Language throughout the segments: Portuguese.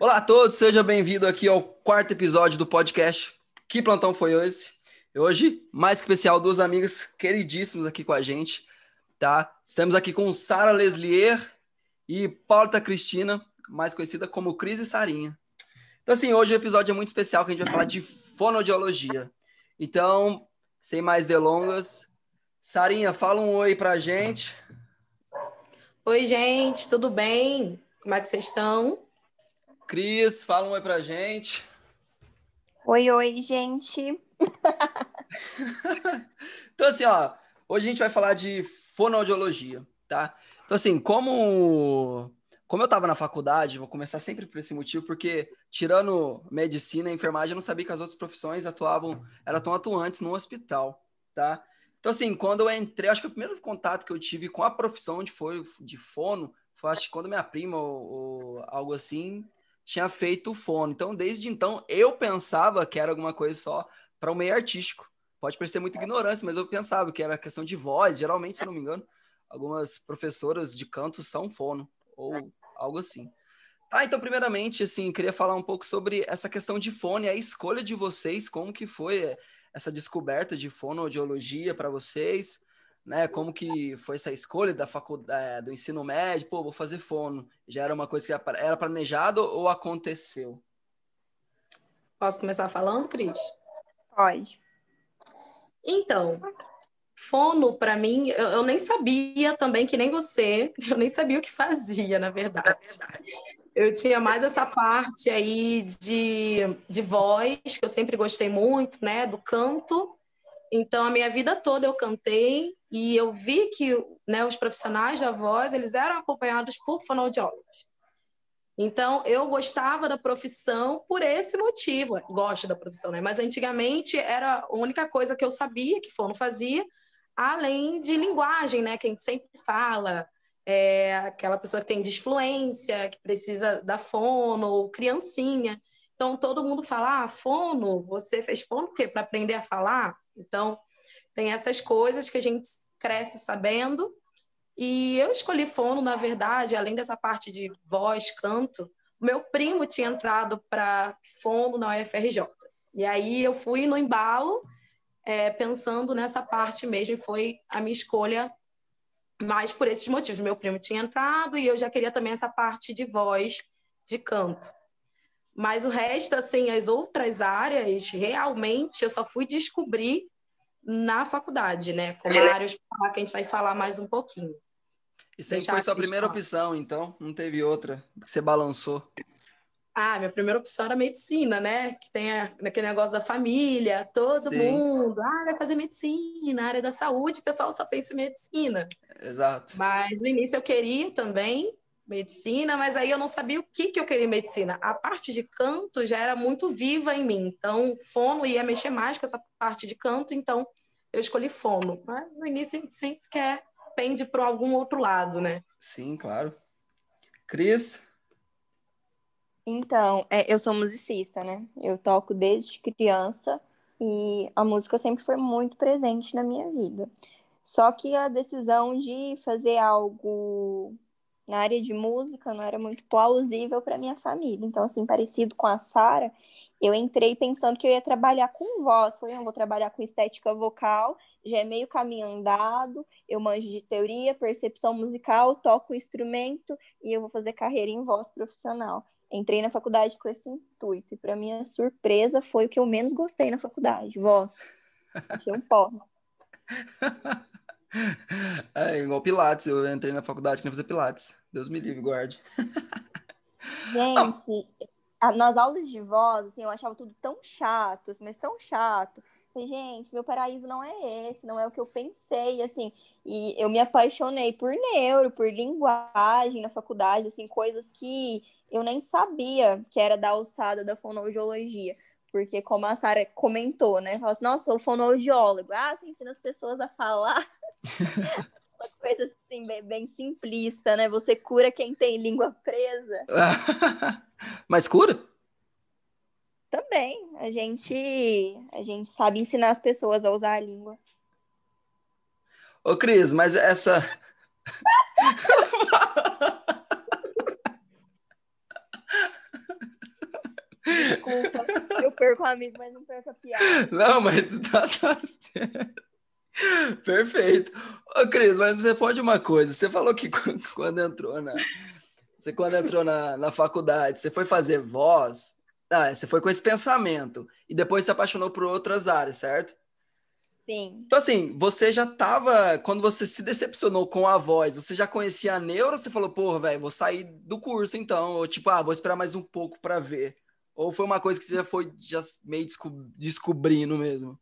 Olá a todos, seja bem-vindo aqui ao quarto episódio do podcast. Que plantão foi esse? Hoje, mais especial, duas amigas queridíssimas aqui com a gente, tá? Estamos aqui com Sara Leslier e Paula Cristina, mais conhecida como Cris e Sarinha. Então, assim, hoje o episódio é muito especial, que a gente vai falar de fonoaudiologia. Então, sem mais delongas, Sarinha, fala um oi pra gente. Oi, gente, tudo bem? Como é que vocês estão? Cris, fala um oi pra gente. Oi, oi, gente. então, assim, ó, hoje a gente vai falar de fonoaudiologia, tá? Então, assim, como, como eu estava na faculdade, vou começar sempre por esse motivo, porque tirando medicina e enfermagem, eu não sabia que as outras profissões atuavam, eram tão atuantes no hospital, tá? Então, assim, quando eu entrei, acho que o primeiro contato que eu tive com a profissão de, foi, de fono foi, acho que quando minha prima ou, ou algo assim tinha feito fono. Então, desde então, eu pensava que era alguma coisa só para o meio artístico. Pode parecer muito ignorância, mas eu pensava que era questão de voz. Geralmente, se eu não me engano, algumas professoras de canto são fono ou algo assim. Tá, então, primeiramente, assim, queria falar um pouco sobre essa questão de fone, a escolha de vocês, como que foi essa descoberta de fonoaudiologia para vocês, né? Como que foi essa escolha da faculdade, é, do ensino médio? Pô, vou fazer fono. Já era uma coisa que era planejado ou aconteceu? Posso começar falando, Cris? Pode. Então, fono para mim, eu, eu, nem sabia também que nem você, eu nem sabia o que fazia, na verdade. Eu tinha mais essa parte aí de, de voz, que eu sempre gostei muito, né, do canto. Então, a minha vida toda eu cantei e eu vi que né, os profissionais da voz, eles eram acompanhados por fonoaudiólogos. Então, eu gostava da profissão por esse motivo. Gosto da profissão, né? Mas antigamente era a única coisa que eu sabia que fono fazia, além de linguagem, né? Que a gente sempre fala, é aquela pessoa que tem disfluência, que precisa da fono, criancinha. Então, todo mundo fala, ah, fono, você fez fono o quê? Para aprender a falar? Então, tem essas coisas que a gente cresce sabendo. E eu escolhi fono, na verdade, além dessa parte de voz, canto, meu primo tinha entrado para fono na UFRJ. E aí eu fui no embalo, é, pensando nessa parte mesmo, foi a minha escolha mais por esses motivos. Meu primo tinha entrado e eu já queria também essa parte de voz, de canto. Mas o resto, assim, as outras áreas, realmente eu só fui descobrir na faculdade, né? Como a área hospitalar, que a gente vai falar mais um pouquinho. E sempre foi sua primeira opção, então? Não teve outra que você balançou? Ah, minha primeira opção era medicina, né? Que tem aquele negócio da família, todo Sim. mundo. Ah, vai fazer medicina, área da saúde, o pessoal só pensa em medicina. Exato. Mas no início eu queria também medicina, mas aí eu não sabia o que, que eu queria em medicina. A parte de canto já era muito viva em mim, então fono ia mexer mais com essa parte de canto, então eu escolhi fono. Mas no início a gente sempre quer, pende para algum outro lado, né? Sim, claro. Cris? Então, é, eu sou musicista, né? Eu toco desde criança e a música sempre foi muito presente na minha vida. Só que a decisão de fazer algo na área de música não era muito plausível para minha família. Então, assim, parecido com a Sara, eu entrei pensando que eu ia trabalhar com voz. Falei, eu vou trabalhar com estética vocal, já é meio caminho andado, eu manjo de teoria, percepção musical, toco instrumento e eu vou fazer carreira em voz profissional. Entrei na faculdade com esse intuito. E para minha surpresa foi o que eu menos gostei na faculdade, voz. Achei um pó. É igual Pilates, eu entrei na faculdade que fazer Pilates. Deus me livre, guarde. Gente, nas aulas de voz, assim, eu achava tudo tão chato, assim, mas tão chato. Falei, gente, meu paraíso não é esse, não é o que eu pensei, assim. E eu me apaixonei por neuro, por linguagem na faculdade, assim, coisas que eu nem sabia que era da alçada da fonoaudiologia. Porque, como a Sara comentou, né? Fala assim, nossa, sou fonoaudiólogo. Ah, você ensina as pessoas a falar. Uma coisa assim, bem, bem, simplista, né? Você cura quem tem língua presa. Mas cura? Também, a gente, a gente sabe ensinar as pessoas a usar a língua. Ô, Cris, mas essa. Desculpa, eu perco o amigo, mas não perco a piada. Não, mas tá, tá certo. Perfeito. Ô, Cris, mas você pode uma coisa. Você falou que quando entrou na. Você quando entrou na, na faculdade, você foi fazer voz. Ah, você foi com esse pensamento. E depois se apaixonou por outras áreas, certo? Sim. Então, assim, você já tava. Quando você se decepcionou com a voz, você já conhecia a neuro? Você falou, porra, velho, vou sair do curso então. Ou tipo, ah, vou esperar mais um pouco para ver. Ou foi uma coisa que você já foi já meio desco descobrindo mesmo?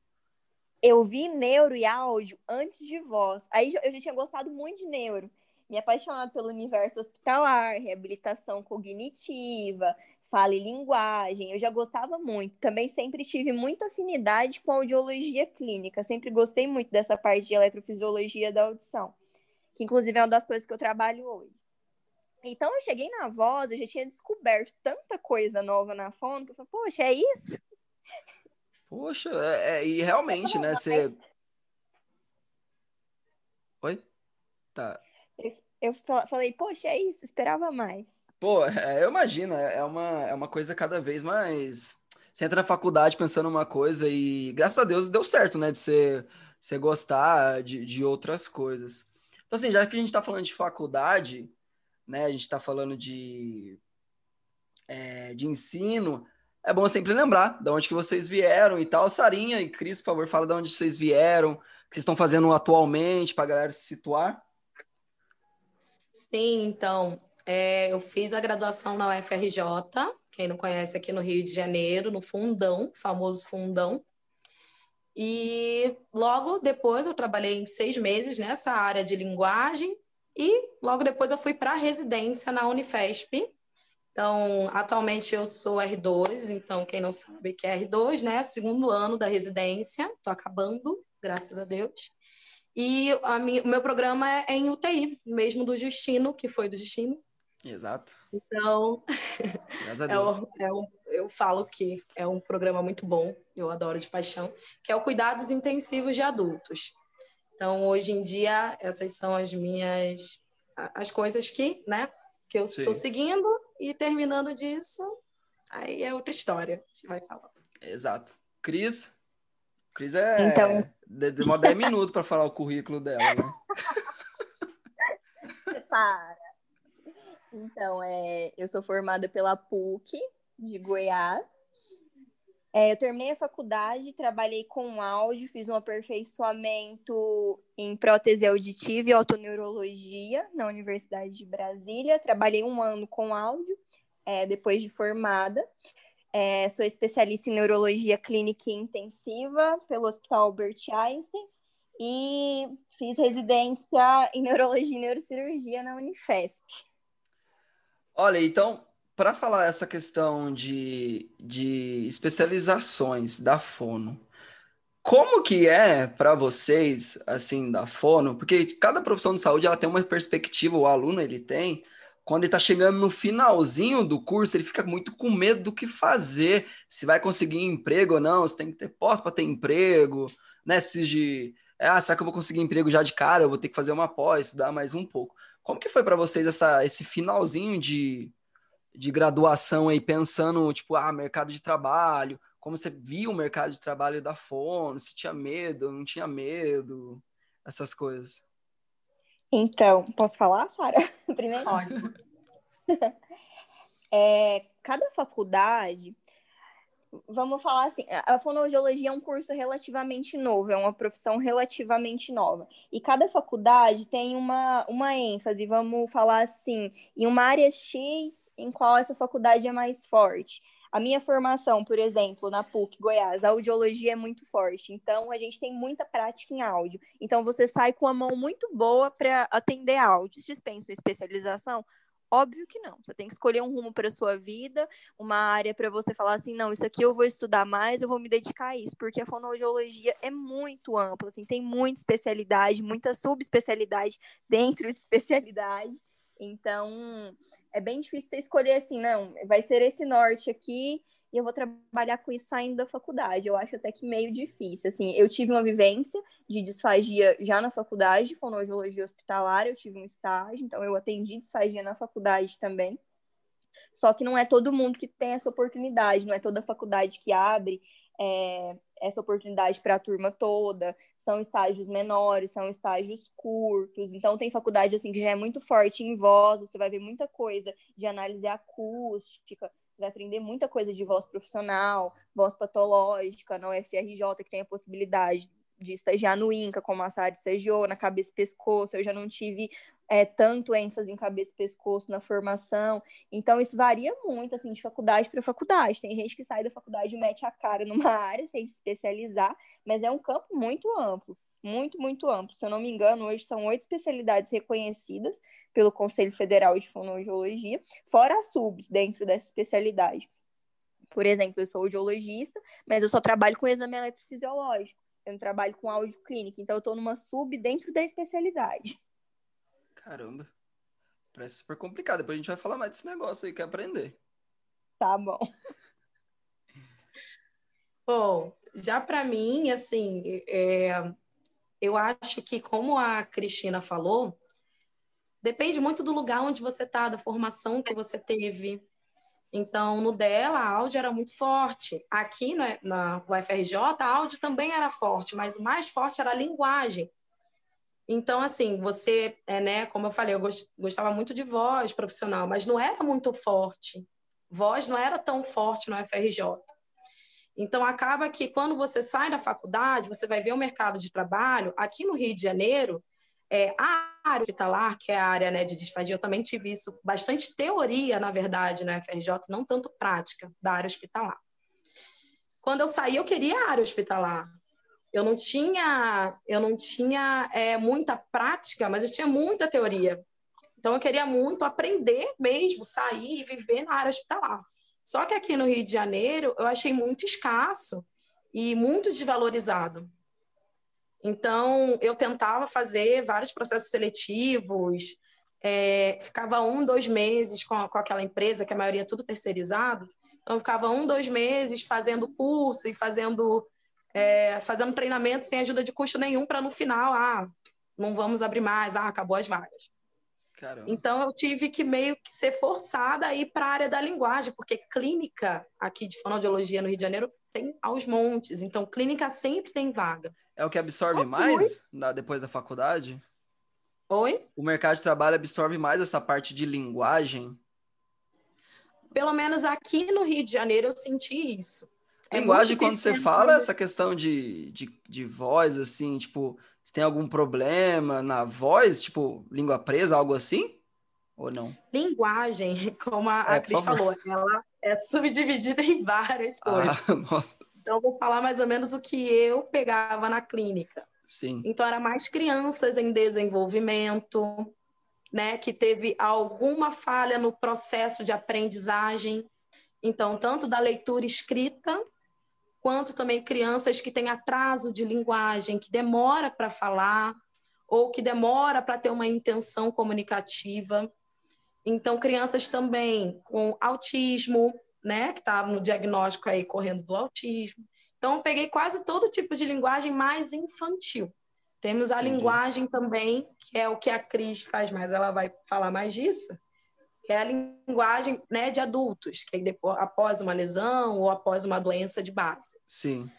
Eu vi neuro e áudio antes de voz. Aí eu já tinha gostado muito de neuro. Me apaixonado pelo universo hospitalar, reabilitação cognitiva, fala e linguagem. Eu já gostava muito. Também sempre tive muita afinidade com audiologia clínica. Sempre gostei muito dessa parte de eletrofisiologia da audição, que inclusive é uma das coisas que eu trabalho hoje. Então eu cheguei na voz, eu já tinha descoberto tanta coisa nova na fono que eu falei, poxa, é isso? Poxa, é, é, e realmente, né? Você. Oi? Tá. Eu, eu falei, poxa, é isso, esperava mais. Pô, é, eu imagino, é, é uma, é uma coisa cada vez mais. Você entra na faculdade pensando uma coisa e, graças a Deus, deu certo, né? De você, você gostar de, de outras coisas. Então, assim, já que a gente tá falando de faculdade, né? A gente tá falando de, é, de ensino, é bom sempre lembrar de onde que vocês vieram e tal. Sarinha e Cris, por favor, fala de onde vocês vieram, o que vocês estão fazendo atualmente para a galera se situar. Sim, então, é, eu fiz a graduação na UFRJ, quem não conhece aqui no Rio de Janeiro, no Fundão, famoso Fundão. E logo depois eu trabalhei em seis meses nessa área de linguagem e logo depois eu fui para a residência na Unifesp, então, atualmente eu sou R2, então quem não sabe que é R2, né? Segundo ano da residência, estou acabando, graças a Deus. E a minha, o meu programa é em UTI, mesmo do Justino, que foi do Justino. Exato. Então, é um, é eu falo que é um programa muito bom, eu adoro de paixão, que é o Cuidados Intensivos de Adultos. Então, hoje em dia, essas são as minhas as coisas que, né, que eu estou seguindo e terminando disso, aí é outra história, você vai falar. Exato. Cris? Cris é. Então... Demora 10 minutos para falar o currículo dela, né? Para. Então, é, eu sou formada pela PUC de Goiás. É, eu terminei a faculdade, trabalhei com áudio, fiz um aperfeiçoamento em prótese auditiva e autoneurologia na Universidade de Brasília. Trabalhei um ano com áudio, é, depois de formada. É, sou especialista em neurologia clínica e intensiva pelo Hospital Albert Einstein e fiz residência em neurologia e neurocirurgia na Unifesp. Olha, então, para falar essa questão de, de especializações da Fono, como que é para vocês, assim, da Fono? Porque cada profissão de saúde ela tem uma perspectiva, o aluno ele tem. Quando ele está chegando no finalzinho do curso, ele fica muito com medo do que fazer, se vai conseguir emprego ou não, se tem que ter pós para ter emprego, né? Se precisa de, ah, será que eu vou conseguir emprego já de cara? Eu vou ter que fazer uma pós, estudar mais um pouco. Como que foi para vocês essa, esse finalzinho de, de graduação aí, pensando, tipo, ah, mercado de trabalho, como você via o mercado de trabalho da Fono, se tinha medo, não tinha medo, essas coisas. Então, posso falar, Sara? Primeiro? Pode. é, cada faculdade, vamos falar assim, a fonoaudiologia é um curso relativamente novo, é uma profissão relativamente nova. E cada faculdade tem uma, uma ênfase, vamos falar assim, em uma área X em qual essa faculdade é mais forte. A minha formação, por exemplo, na PUC Goiás, a audiologia é muito forte. Então, a gente tem muita prática em áudio. Então, você sai com a mão muito boa para atender áudios. Dispensa especialização? Óbvio que não. Você tem que escolher um rumo para sua vida, uma área para você falar assim, não, isso aqui eu vou estudar mais, eu vou me dedicar a isso, porque a fonoaudiologia é muito ampla, assim, tem muita especialidade, muita subespecialidade dentro de especialidade. Então, é bem difícil você escolher assim, não, vai ser esse norte aqui e eu vou trabalhar com isso saindo da faculdade. Eu acho até que meio difícil. Assim, eu tive uma vivência de disfagia já na faculdade, fonoaudiologia hospitalar, eu tive um estágio, então eu atendi disfagia na faculdade também. Só que não é todo mundo que tem essa oportunidade, não é toda faculdade que abre é, essa oportunidade para a turma toda. São estágios menores, são estágios curtos. Então, tem faculdade assim que já é muito forte em voz, você vai ver muita coisa de análise acústica, vai aprender muita coisa de voz profissional, voz patológica, na UFRJ, que tem a possibilidade de estagiar no INCA, como a Sara estagiou, na cabeça e pescoço, eu já não tive é, tanto ênfase em cabeça e pescoço na formação, então isso varia muito, assim, de faculdade para faculdade, tem gente que sai da faculdade e mete a cara numa área sem se especializar, mas é um campo muito amplo, muito, muito amplo, se eu não me engano, hoje são oito especialidades reconhecidas pelo Conselho Federal de Fonoaudiologia, fora as subs dentro dessa especialidade. Por exemplo, eu sou audiologista, mas eu só trabalho com exame eletrofisiológico eu trabalho com áudio clínica, então eu estou numa sub dentro da especialidade. Caramba. Parece super complicado. Depois a gente vai falar mais desse negócio aí, quer aprender. Tá bom. Bom, já para mim, assim, é, eu acho que, como a Cristina falou, depende muito do lugar onde você está, da formação que você teve, então, no dela, a áudio era muito forte. Aqui no, na UFRJ, a áudio também era forte, mas o mais forte era a linguagem. Então, assim, você, é, né, como eu falei, eu gostava muito de voz profissional, mas não era muito forte. Voz não era tão forte no UFRJ. Então, acaba que quando você sai da faculdade, você vai ver o mercado de trabalho. Aqui no Rio de Janeiro, é, a área hospitalar, que é a área né, de disfagia, eu também tive isso, bastante teoria, na verdade, na FRJ, não tanto prática da área hospitalar. Quando eu saí, eu queria a área hospitalar. Eu não tinha, eu não tinha é, muita prática, mas eu tinha muita teoria. Então, eu queria muito aprender mesmo, sair e viver na área hospitalar. Só que aqui no Rio de Janeiro, eu achei muito escasso e muito desvalorizado. Então, eu tentava fazer vários processos seletivos, é, ficava um, dois meses com, com aquela empresa, que a maioria é tudo terceirizado. Então, ficava um, dois meses fazendo curso e fazendo, é, fazendo treinamento sem ajuda de custo nenhum, para no final, ah, não vamos abrir mais, ah, acabou as vagas. Caramba. Então, eu tive que meio que ser forçada a ir para a área da linguagem, porque clínica aqui de fonoaudiologia no Rio de Janeiro tem aos montes. Então, clínica sempre tem vaga. É o que absorve mais na, depois da faculdade? Oi? O mercado de trabalho absorve mais essa parte de linguagem? Pelo menos aqui no Rio de Janeiro eu senti isso. É linguagem, quando você fala essa questão de, de, de voz, assim, tipo, se tem algum problema na voz, tipo, língua presa, algo assim? Ou não? Linguagem, como a, é, a Cris falou, ela é subdividida em várias ah, coisas. Nossa. Então, vou falar mais ou menos o que eu pegava na clínica. Sim. Então, era mais crianças em desenvolvimento, né, que teve alguma falha no processo de aprendizagem. Então, tanto da leitura escrita, quanto também crianças que têm atraso de linguagem, que demora para falar, ou que demora para ter uma intenção comunicativa. Então, crianças também com autismo, né, que estava no diagnóstico aí correndo do autismo. Então, eu peguei quase todo tipo de linguagem mais infantil. Temos a Entendi. linguagem também, que é o que a Cris faz mais, ela vai falar mais disso, que é a linguagem né, de adultos, que é depois, após uma lesão ou após uma doença de base. Sim.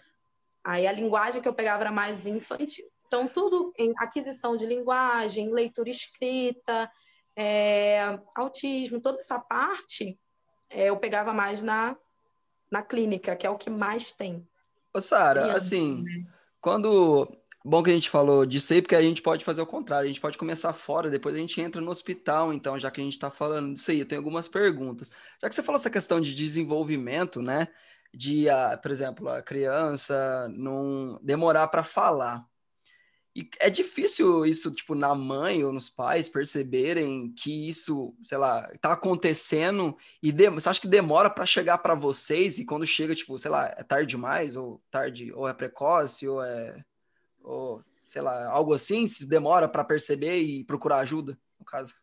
Aí a linguagem que eu pegava era mais infantil. Então, tudo em aquisição de linguagem, leitura escrita, é, autismo, toda essa parte é, eu pegava mais na, na clínica, que é o que mais tem. Ô, Sara, assim, né? quando. Bom que a gente falou disso aí, porque a gente pode fazer o contrário, a gente pode começar fora, depois a gente entra no hospital, então, já que a gente está falando disso aí, eu tenho algumas perguntas. Já que você falou essa questão de desenvolvimento, né? De, a, por exemplo, a criança não demorar para falar. E é difícil isso, tipo, na mãe ou nos pais perceberem que isso, sei lá, tá acontecendo e de... você acha que demora para chegar para vocês e quando chega, tipo, sei lá, é tarde demais ou tarde ou é precoce ou é ou sei lá, algo assim, se demora para perceber e procurar ajuda, no caso.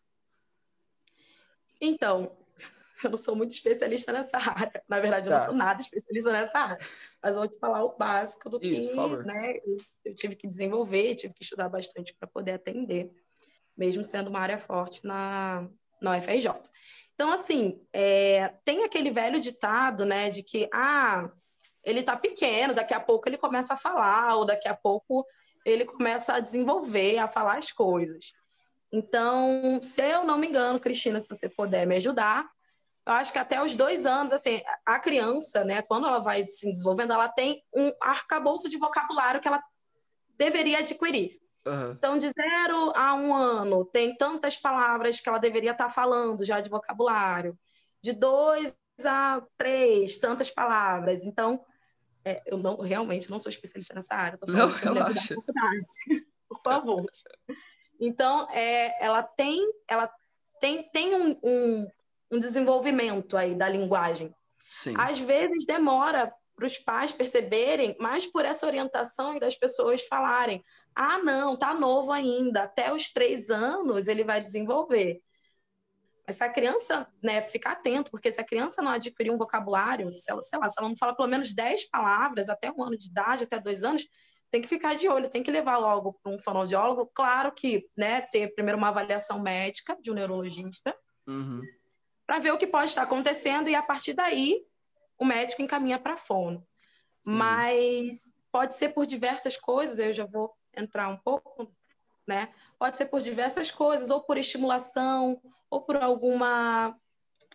Então, eu não sou muito especialista nessa área. Na verdade, eu tá. não sou nada especialista nessa área. Mas eu vou te falar o básico do Isso, que né, eu tive que desenvolver, tive que estudar bastante para poder atender, mesmo sendo uma área forte na, na UFRJ. Então, assim, é, tem aquele velho ditado, né, de que, ah, ele tá pequeno, daqui a pouco ele começa a falar, ou daqui a pouco ele começa a desenvolver, a falar as coisas. Então, se eu não me engano, Cristina, se você puder me ajudar, eu acho que até os dois anos, assim, a criança, né, quando ela vai se desenvolvendo, ela tem um arcabouço de vocabulário que ela deveria adquirir. Uhum. Então, de zero a um ano, tem tantas palavras que ela deveria estar falando já de vocabulário. De dois a três, tantas palavras. Então, é, eu não realmente não sou especialista nessa área. Tô não, relaxa. Por favor. Então, é, ela tem, ela tem, tem um, um, um desenvolvimento aí da linguagem. Sim. Às vezes demora para os pais perceberem, mas por essa orientação e das pessoas falarem: ah, não, tá novo ainda, até os três anos ele vai desenvolver. Mas se a criança, né, ficar atento, porque se a criança não adquirir um vocabulário, se ela, sei lá, se ela não fala pelo menos dez palavras até um ano de idade, até dois anos, tem que ficar de olho, tem que levar logo para um fonoaudiólogo. Claro que, né, ter primeiro uma avaliação médica de um neurologista, uhum. para ver o que pode estar acontecendo e a partir daí o médico encaminha para fono. Uhum. Mas pode ser por diversas coisas, eu já vou entrar um pouco, né? Pode ser por diversas coisas, ou por estimulação, ou por alguma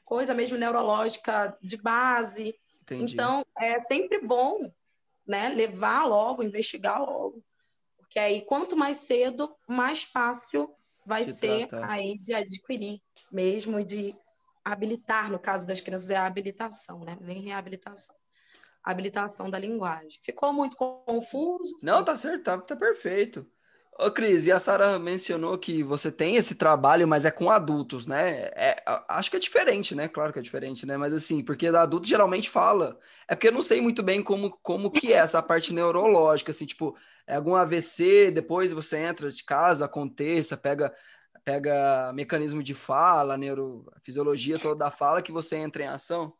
coisa mesmo neurológica de base. Entendi. Então, é sempre bom né, levar logo, investigar logo. Porque aí, quanto mais cedo, mais fácil vai ser tratar. aí de adquirir mesmo, de habilitar, no caso das crianças, é a habilitação, né? Nem reabilitação. habilitação da linguagem. Ficou muito confuso? Não, tá certo, tá, tá perfeito. Ô, Cris, e a Sara mencionou que você tem esse trabalho, mas é com adultos, né? É, acho que é diferente, né? Claro que é diferente, né? Mas assim, porque adulto geralmente fala. É porque eu não sei muito bem como, como que é essa parte neurológica, assim, tipo, é algum AVC, depois você entra de casa, aconteça, pega, pega mecanismo de fala, neurofisiologia toda da fala, que você entra em ação?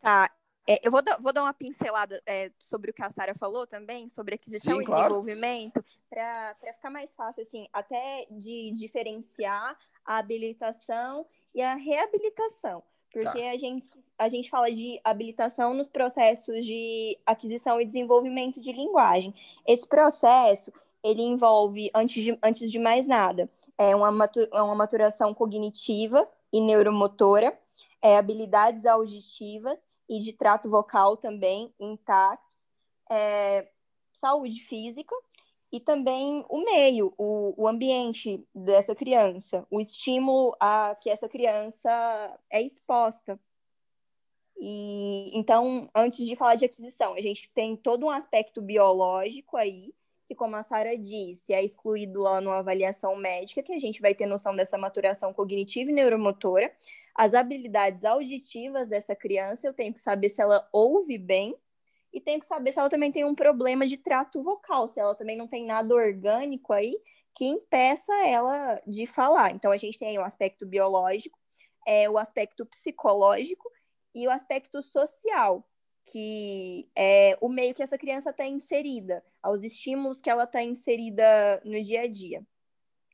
Tá, é, eu vou, vou, dar uma pincelada é, sobre o que a Sara falou também, sobre aquisição Sim, e claro. desenvolvimento, para ficar mais fácil, assim, até de diferenciar a habilitação e a reabilitação. Porque tá. a, gente, a gente fala de habilitação nos processos de aquisição e desenvolvimento de linguagem. Esse processo, ele envolve, antes de, antes de mais nada, é uma, é uma maturação cognitiva e neuromotora, é, habilidades auditivas e de trato vocal também intactos, é, saúde física e também o meio, o, o ambiente dessa criança, o estímulo a que essa criança é exposta. E então, antes de falar de aquisição, a gente tem todo um aspecto biológico aí, que como a Sara disse, é excluído lá numa avaliação médica, que a gente vai ter noção dessa maturação cognitiva e neuromotora, as habilidades auditivas dessa criança, eu tenho que saber se ela ouve bem e tenho que saber se ela também tem um problema de trato vocal, se ela também não tem nada orgânico aí que impeça ela de falar. Então, a gente tem o aspecto biológico, é, o aspecto psicológico e o aspecto social, que é o meio que essa criança está inserida, aos estímulos que ela está inserida no dia a dia.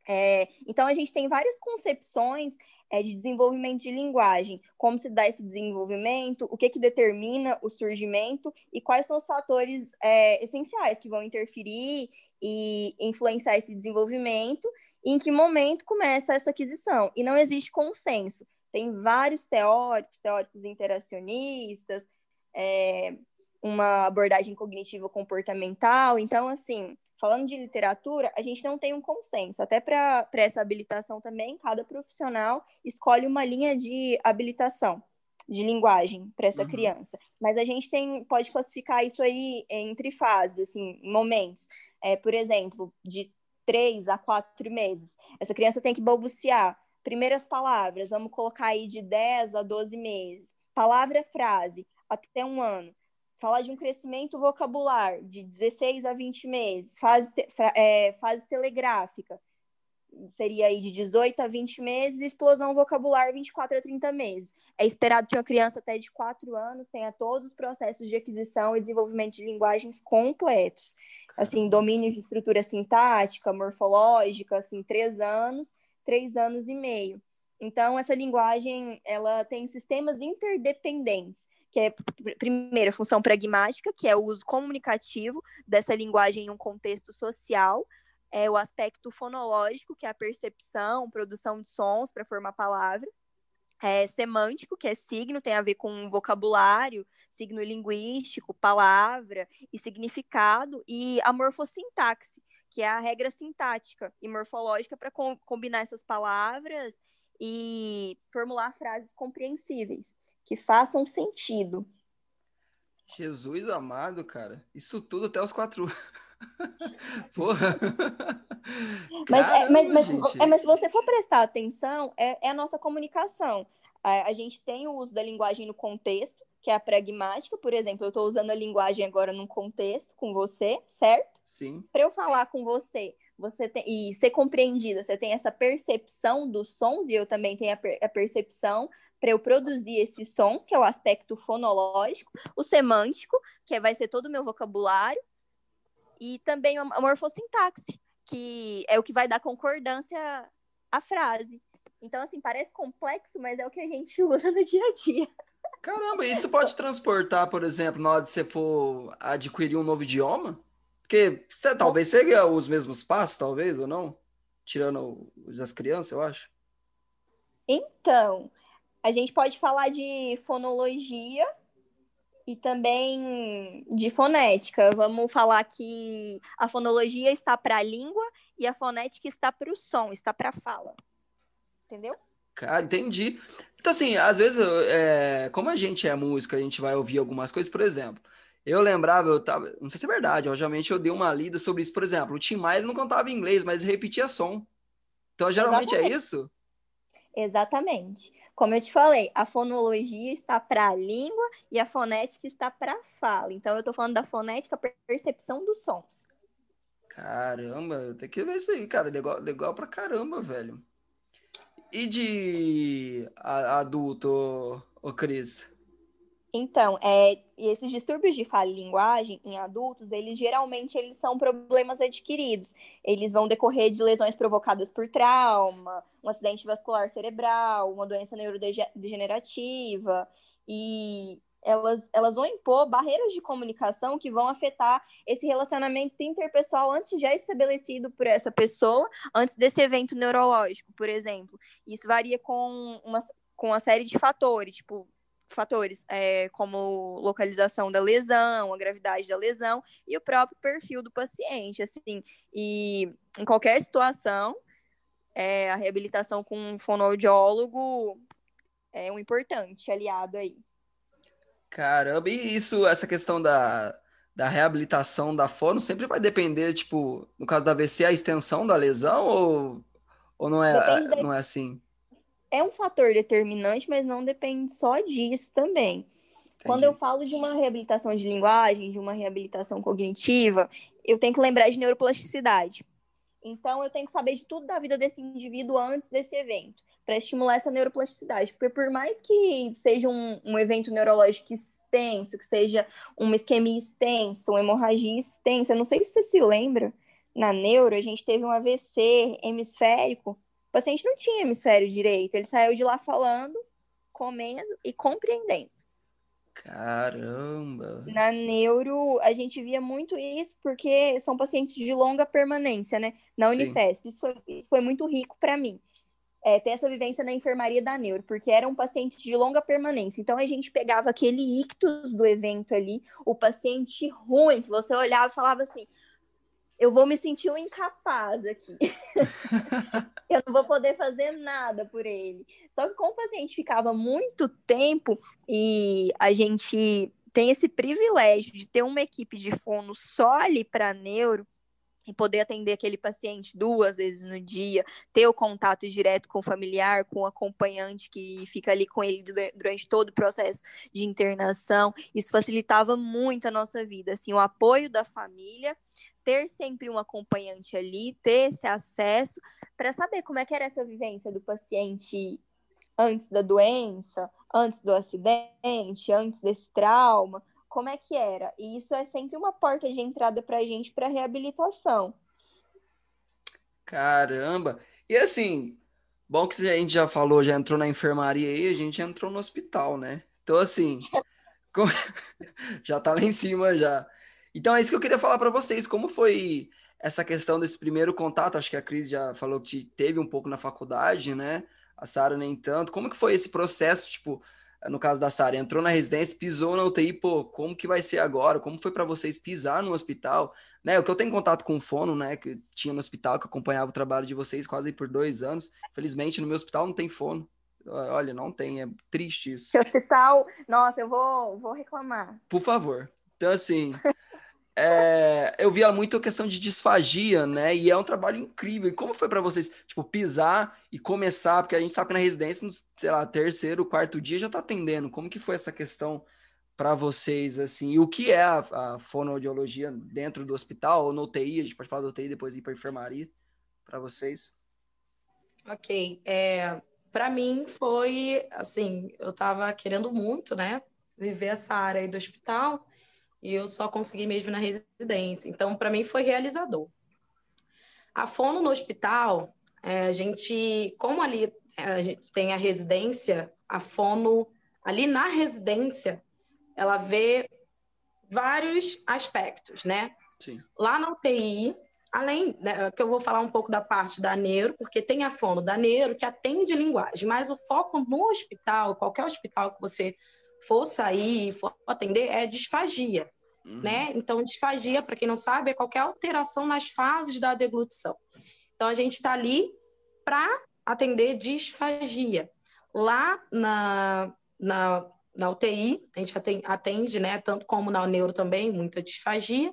É, então, a gente tem várias concepções é, de desenvolvimento de linguagem, como se dá esse desenvolvimento, o que, que determina o surgimento e quais são os fatores é, essenciais que vão interferir e influenciar esse desenvolvimento e em que momento começa essa aquisição. E não existe consenso. Tem vários teóricos, teóricos interacionistas, é, uma abordagem cognitivo comportamental. Então, assim, falando de literatura, a gente não tem um consenso. Até para essa habilitação também, cada profissional escolhe uma linha de habilitação de linguagem para essa uhum. criança. Mas a gente tem, pode classificar isso aí entre fases, assim, momentos. É, por exemplo, de três a quatro meses. Essa criança tem que balbuciar. Primeiras palavras, vamos colocar aí de 10 a 12 meses. Palavra, frase, até um ano falar de um crescimento vocabular de 16 a 20 meses, fase, te, é, fase telegráfica, seria aí de 18 a 20 meses, explosão vocabular 24 a 30 meses. É esperado que uma criança até de 4 anos tenha todos os processos de aquisição e desenvolvimento de linguagens completos. Assim, domínio de estrutura sintática, morfológica, assim, 3 anos, 3 anos e meio. Então, essa linguagem, ela tem sistemas interdependentes, que é, primeiro, função pragmática, que é o uso comunicativo dessa linguagem em um contexto social, é o aspecto fonológico, que é a percepção, produção de sons para formar palavra, é semântico, que é signo, tem a ver com vocabulário, signo linguístico, palavra e significado, e a morfossintaxe, que é a regra sintática e morfológica para com, combinar essas palavras e formular frases compreensíveis, que façam sentido. Jesus amado, cara. Isso tudo até os quatro. Porra. Mas, Caramba, é, mas, mas, é, mas se você for prestar atenção, é, é a nossa comunicação. A, a, gente tem o uso da linguagem no contexto, que é a pragmática. Por exemplo, eu estou usando a linguagem agora num contexto com você, certo? Sim. Para eu falar com você, você tem, e ser compreendida, você tem essa percepção dos sons, e eu também tenho a, per, a percepção para eu produzir esses sons, que é o aspecto fonológico, o semântico, que vai ser todo o meu vocabulário, e também a morfossintaxe, que é o que vai dar concordância à frase. Então, assim, parece complexo, mas é o que a gente usa no dia a dia. Caramba, isso pode transportar, por exemplo, na hora de você for adquirir um novo idioma? Porque talvez seja os mesmos passos, talvez, ou não? Tirando das crianças, eu acho. Então, a gente pode falar de fonologia e também de fonética. Vamos falar que a fonologia está para a língua e a fonética está para o som, está para a fala. Entendeu? Cara, entendi. Então, assim, às vezes, é, como a gente é música, a gente vai ouvir algumas coisas, por exemplo, eu lembrava, eu tava, não sei se é verdade, obviamente eu dei uma lida sobre isso, por exemplo, o Tim Maia não cantava inglês, mas repetia som. Então, geralmente é Exatamente. é isso? Exatamente. Como eu te falei, a fonologia está para a língua e a fonética está para a fala. Então, eu estou falando da fonética, percepção dos sons. Caramba, eu tenho que ver isso aí, cara. Legal, legal pra caramba, velho. E de adulto, ô Cris? Então, é, esses distúrbios de fala e linguagem em adultos, eles geralmente eles são problemas adquiridos. Eles vão decorrer de lesões provocadas por trauma, um acidente vascular cerebral, uma doença neurodegenerativa, e elas, elas vão impor barreiras de comunicação que vão afetar esse relacionamento interpessoal antes já estabelecido por essa pessoa, antes desse evento neurológico, por exemplo. Isso varia com uma, com uma série de fatores, tipo fatores, é, como localização da lesão, a gravidade da lesão e o próprio perfil do paciente, assim. E em qualquer situação, é, a reabilitação com um fonoaudiólogo é um importante aliado aí. Caramba, e isso, essa questão da, da reabilitação da fono sempre vai depender, tipo, no caso da AVC, a extensão da lesão ou, ou não, é, não é assim? É um fator determinante, mas não depende só disso também. Entendi. Quando eu falo de uma reabilitação de linguagem, de uma reabilitação cognitiva, eu tenho que lembrar de neuroplasticidade. Então, eu tenho que saber de tudo da vida desse indivíduo antes desse evento, para estimular essa neuroplasticidade. Porque, por mais que seja um, um, evento neurológico extenso, que seja uma isquemia extensa, uma hemorragia extensa, não sei se você se lembra, na neuro, a gente teve um AVC hemisférico paciente não tinha hemisfério direito, ele saiu de lá falando, comendo e compreendendo. Caramba! Na neuro, a gente via muito isso porque são pacientes de longa permanência, né? Na Unifesp. Isso foi, isso foi muito rico para mim. É, ter essa vivência na enfermaria da neuro, porque eram pacientes de longa permanência. Então a gente pegava aquele ictus do evento ali, o paciente ruim, que você olhava e falava assim: eu vou me sentir um incapaz aqui. eu não vou poder fazer nada por ele. Só que como o paciente ficava muito tempo e a gente tem esse privilégio de ter uma equipe de fono só ali para neuro, e poder atender aquele paciente duas vezes no dia, ter o contato direto com o familiar, com o acompanhante que fica ali com ele durante todo o processo de internação, isso facilitava muito a nossa vida, assim, o apoio da família, ter sempre um acompanhante ali, ter esse acesso para saber como é que era essa vivência do paciente antes da doença, antes do acidente, antes desse trauma, como é que era. E isso é sempre uma porta de entrada para a gente para reabilitação. Caramba! E assim, bom que a gente já falou, já entrou na enfermaria aí, a gente entrou no hospital, né? Então, assim, como... já tá lá em cima já. Então, é isso que eu queria falar para vocês. Como foi essa questão desse primeiro contato? Acho que a Cris já falou que teve um pouco na faculdade, né? A Sara nem tanto. Como que foi esse processo, tipo, no caso da Sara, entrou na residência, pisou na UTI, pô, como que vai ser agora? Como foi para vocês pisar no hospital? Né, o que eu tenho contato com o fono, né, que tinha no hospital, que acompanhava o trabalho de vocês quase por dois anos. Felizmente, no meu hospital não tem fono. Olha, não tem, é triste isso. Que hospital, nossa, eu vou, vou reclamar. Por favor. Então, assim, é, eu via muito a questão de disfagia, né? E é um trabalho incrível. E como foi para vocês, tipo, pisar e começar? Porque a gente sabe que na residência, sei lá, terceiro, quarto dia já tá atendendo. Como que foi essa questão para vocês, assim? E o que é a, a fonoaudiologia dentro do hospital ou no UTI? A gente pode falar do UTI depois ir para enfermaria para vocês. Ok. É, para mim foi, assim, eu tava querendo muito, né? Viver essa área aí do hospital e eu só consegui mesmo na residência. Então, para mim, foi realizador. A fono no hospital, é, a gente, como ali é, a gente tem a residência, a fono ali na residência, ela vê vários aspectos, né? Sim. Lá na UTI, além né, que eu vou falar um pouco da parte da neuro, porque tem a fono da neuro que atende linguagem, mas o foco no hospital, qualquer hospital que você for sair, for atender, é disfagia. Uhum. Né? Então, disfagia, para quem não sabe, é qualquer alteração nas fases da deglutição. Então, a gente está ali para atender disfagia. Lá na, na, na UTI, a gente atende, atende, né, tanto como na neuro também, muita disfagia,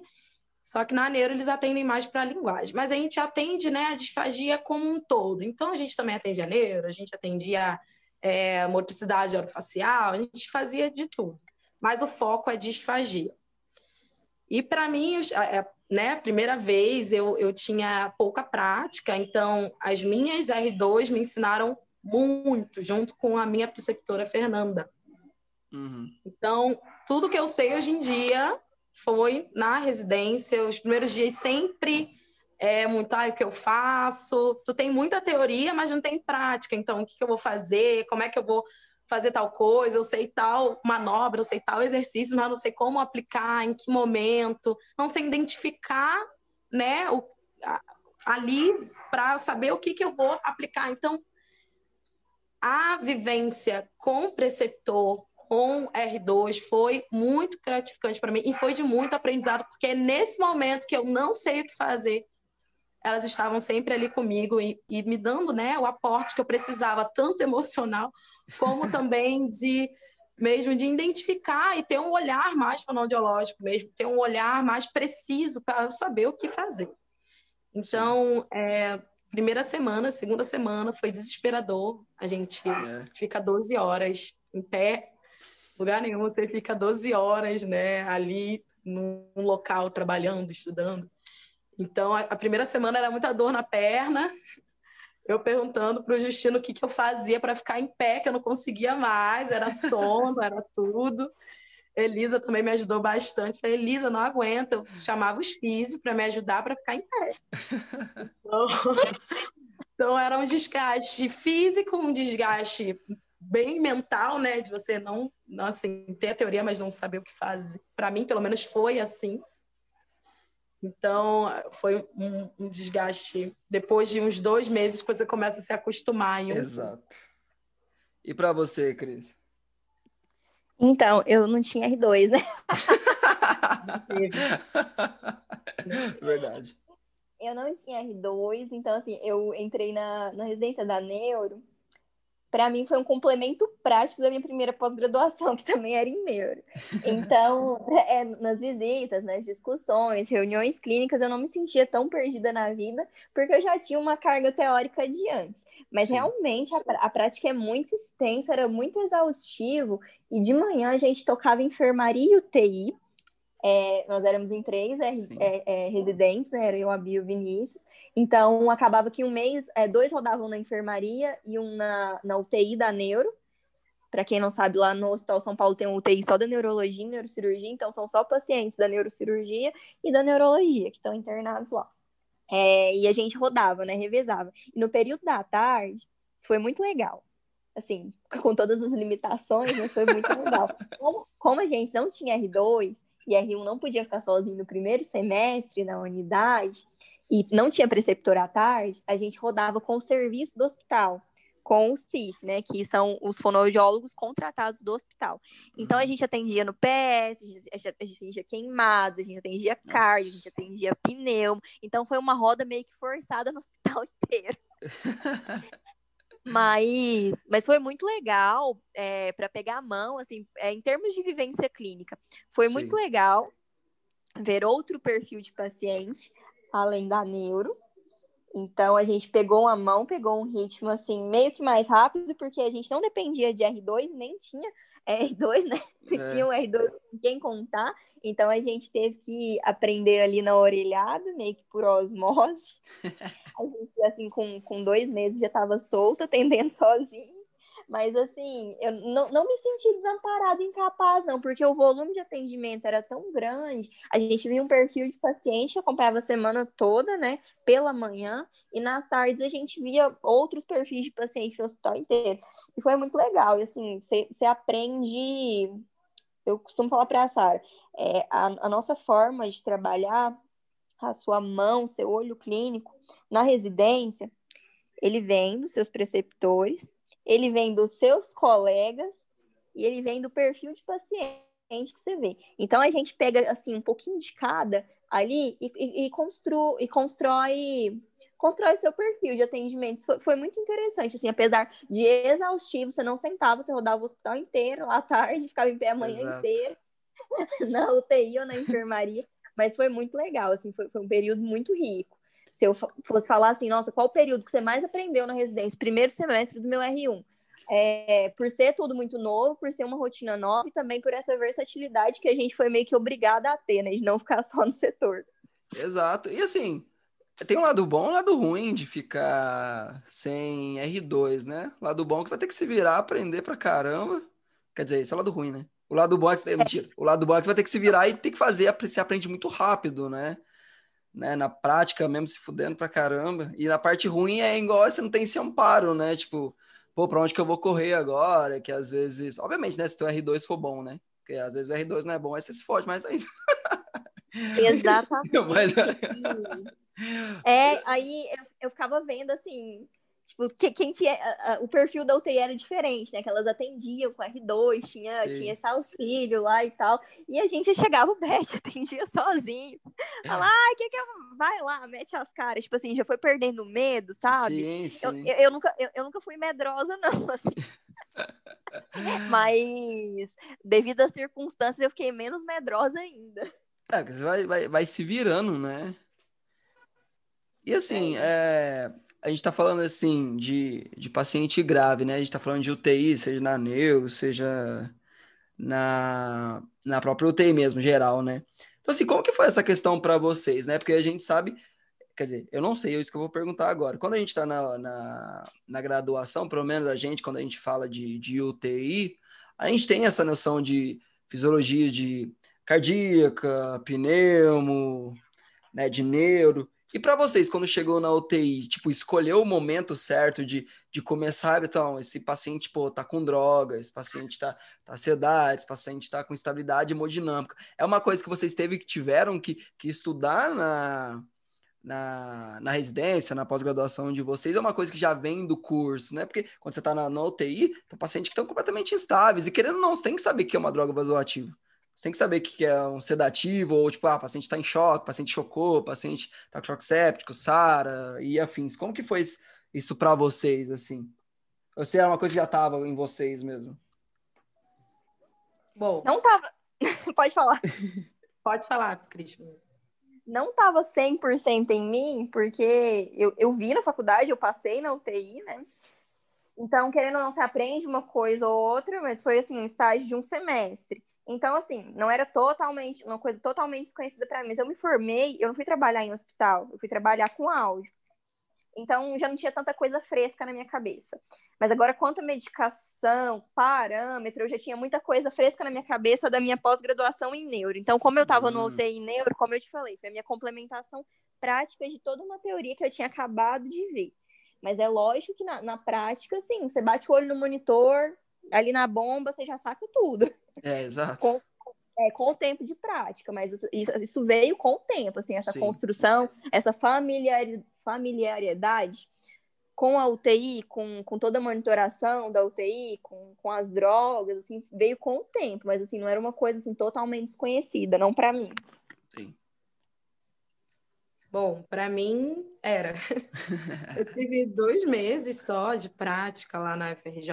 só que na neuro eles atendem mais para a linguagem. Mas a gente atende né, a disfagia como um todo. Então, a gente também atende a neuro, a gente atendia é, motricidade orofacial, a gente fazia de tudo. Mas o foco é disfagia. E para mim, é, né, primeira vez eu, eu tinha pouca prática, então as minhas R2 me ensinaram muito, junto com a minha preceptora Fernanda. Uhum. Então, tudo que eu sei hoje em dia foi na residência, os primeiros dias sempre é muito, ah, o que eu faço? Tu tem muita teoria, mas não tem prática. Então, o que, que eu vou fazer? Como é que eu vou fazer tal coisa? Eu sei tal manobra, eu sei tal exercício, mas não sei como aplicar, em que momento. Não sei identificar, né, o, a, ali para saber o que, que eu vou aplicar. Então, a vivência com preceptor, com R2 foi muito gratificante para mim e foi de muito aprendizado, porque é nesse momento que eu não sei o que fazer, elas estavam sempre ali comigo e, e me dando né, o aporte que eu precisava, tanto emocional como também de mesmo de identificar e ter um olhar mais fonoaudiológico mesmo, ter um olhar mais preciso para saber o que fazer. Então, é, primeira semana, segunda semana foi desesperador. A gente é. fica 12 horas em pé, lugar nenhum, você fica 12 horas, né, ali num local trabalhando, estudando. Então, a, primeira semana era muita dor na perna, eu perguntando para o Justino o que, que eu fazia para ficar em pé, que eu não conseguia mais, era sono, era tudo. Elisa também me ajudou bastante. Falei, Elisa, não aguenta. Eu chamava os físicos para me ajudar para ficar em pé. Então, então, era um desgaste físico, um desgaste bem mental, né? De você não, não assim, ter a teoria, mas não saber o que fazer. Para mim, pelo menos, foi assim. Então, foi um, um, desgaste. Depois de uns dois meses, você começa a se acostumar. Um... Exato. E para você, Cris? Então, eu não tinha R2, né? Verdade. Eu não tinha R2, então, assim, eu entrei na, na residência da Neuro para mim foi um complemento prático da minha primeira pós-graduação, que também era em neuro. Então, é, nas visitas, nas discussões, reuniões clínicas, eu não me sentia tão perdida na vida, porque eu já tinha uma carga teórica de antes. Mas Sim. realmente a, a prática é muito extensa, era muito exaustivo, e de manhã a gente tocava enfermaria e UTI, é, nós éramos em três é, é, é, residentes, né? Era eu, a Bia e o Vinícius. Então, acabava que um mês, é, dois rodavam na enfermaria e um na, na UTI da neuro. Para quem não sabe, lá no Hospital São Paulo tem um UTI só da neurologia e neurocirurgia, então são só pacientes da neurocirurgia e da neurologia que estão internados lá. É, e a gente rodava, né? Revezava. E no período da tarde, isso foi muito legal assim, com todas as limitações, mas foi muito legal. Como, como, a gente não tinha R2, e R1 não podia ficar sozinho no primeiro semestre na unidade, e não tinha preceptor à tarde, a gente rodava com o serviço do hospital, com o CIF, né, que são os fonoaudiólogos contratados do hospital. Então, a gente atendia no PS, a gente atendia queimados, a gente atendia cardio, a gente atendia pneu. Então, foi uma roda meio que forçada no hospital inteiro. Mas, mas foi muito legal é, para pegar a mão, assim, é, em termos de vivência clínica. Foi Sim. muito legal ver outro perfil de paciente, além da neuro. Então, a gente pegou uma mão, pegou um ritmo, assim, meio que mais rápido, porque a gente não dependia de R2, nem tinha R2, né? É. Tinha um R2 com quem contar. Então, a gente teve que aprender ali na orelhada, meio que por osmose. A gente, assim, com, com dois meses já estava solta, atendendo sozinho. Mas, assim, eu não, não me senti desamparada, incapaz, não, porque o volume de atendimento era tão grande. A gente via um perfil de paciente, acompanhava a semana toda, né, pela manhã, e nas tardes a gente via outros perfis de paciente no hospital inteiro. E foi muito legal. E, assim, você aprende. Eu costumo falar para a Sara, é, a, a nossa forma de trabalhar a sua mão, seu olho clínico na residência, ele vem dos seus preceptores, ele vem dos seus colegas e ele vem do perfil de paciente que você vê. Então a gente pega assim um pouquinho de cada ali e, e, e, constru, e constrói constrói o seu perfil de atendimento. Foi, foi, muito interessante, assim, apesar de exaustivo, você não sentava, você rodava o hospital inteiro lá à tarde, ficava em pé a manhã Exato. inteira na UTI ou na enfermaria. Mas foi muito legal, assim, foi, foi um período muito rico. Se eu fosse falar assim, nossa, qual o período que você mais aprendeu na residência? Primeiro semestre do meu R1. É, por ser tudo muito novo, por ser uma rotina nova e também por essa versatilidade que a gente foi meio que obrigada a ter, né? De não ficar só no setor. Exato. E assim, tem um lado bom e um lado ruim de ficar sem R2, né? Lado bom é que vai ter que se virar, aprender pra caramba. Quer dizer, esse é o lado ruim, né? O lado é que, é. mentira, o lado que você vai ter que se virar e ter que fazer, você aprende muito rápido, né? né? Na prática mesmo, se fudendo pra caramba. E na parte ruim é igual você não tem esse amparo, né? Tipo, pô, pra onde que eu vou correr agora? Que às vezes, obviamente, né? Se teu R2 for bom, né? Porque às vezes o R2 não é bom, aí você se fode mais ainda. Exatamente. Mas... É, aí eu, eu ficava vendo assim, Tipo, que, quem tinha. A, a, o perfil da UTI era diferente, né? Que elas atendiam com R2, tinha, tinha esse auxílio lá e tal. E a gente chegava, o Beth atendia sozinho. Fala, ah, que que eu... Vai lá, mete as caras. Tipo assim, já foi perdendo medo, sabe? Sim, sim. Eu, eu, eu nunca, eu, eu, nunca fui medrosa, não, assim. Mas, devido às circunstâncias, eu fiquei menos medrosa ainda. É, você vai, vai, vai se virando, né? E assim, é. é a gente está falando assim de, de paciente grave, né? A gente está falando de UTI, seja na neuro, seja na, na própria UTI mesmo, geral, né? Então, assim, como que foi essa questão para vocês, né? Porque a gente sabe, quer dizer, eu não sei, é isso que eu vou perguntar agora. Quando a gente está na, na, na, graduação, pelo menos a gente, quando a gente fala de, de UTI, a gente tem essa noção de fisiologia de cardíaca, pneumo, né, de neuro. E para vocês, quando chegou na UTI, tipo, escolheu o momento certo de, de começar, então, esse paciente, pô, tá com droga, esse paciente tá, tá ansiedade, esse paciente tá com estabilidade hemodinâmica. É uma coisa que vocês teve que tiveram que, que estudar na, na, na residência, na pós-graduação de vocês, é uma coisa que já vem do curso, né? Porque quando você tá na, na UTI, tem pacientes que estão completamente instáveis, e querendo ou não, você tem que saber que é uma droga vasoativa. Você tem que saber o que é um sedativo, ou tipo, ah, paciente está em choque, paciente chocou, paciente está com choque séptico, SARA e afins. Como que foi isso para vocês, assim? Ou se era uma coisa que já estava em vocês mesmo? Bom. Não tava. Pode falar. Pode falar, Cris. Não estava 100% em mim, porque eu, eu vi na faculdade, eu passei na UTI, né? Então, querendo ou não, você aprende uma coisa ou outra, mas foi assim, um estágio de um semestre. Então, assim, não era totalmente, uma coisa totalmente desconhecida para mim. Mas eu me formei, eu não fui trabalhar em hospital, eu fui trabalhar com áudio. Então, já não tinha tanta coisa fresca na minha cabeça. Mas agora, quanto à medicação, parâmetro, eu já tinha muita coisa fresca na minha cabeça da minha pós-graduação em neuro. Então, como eu estava no UTI hum. neuro, como eu te falei, foi a minha complementação prática de toda uma teoria que eu tinha acabado de ver. Mas é lógico que na, na prática, assim, você bate o olho no monitor, ali na bomba, você já saca tudo. É, exato. Com, é, com o tempo de prática, mas isso, isso veio com o tempo, assim, essa Sim. construção, essa familiaridade familiaridade com a UTI, com, com toda a monitoração da UTI, com, com as drogas, assim, veio com o tempo, mas assim, não era uma coisa assim totalmente desconhecida, não para mim. Sim. Bom, para mim era. eu tive dois meses só de prática lá na FRJ.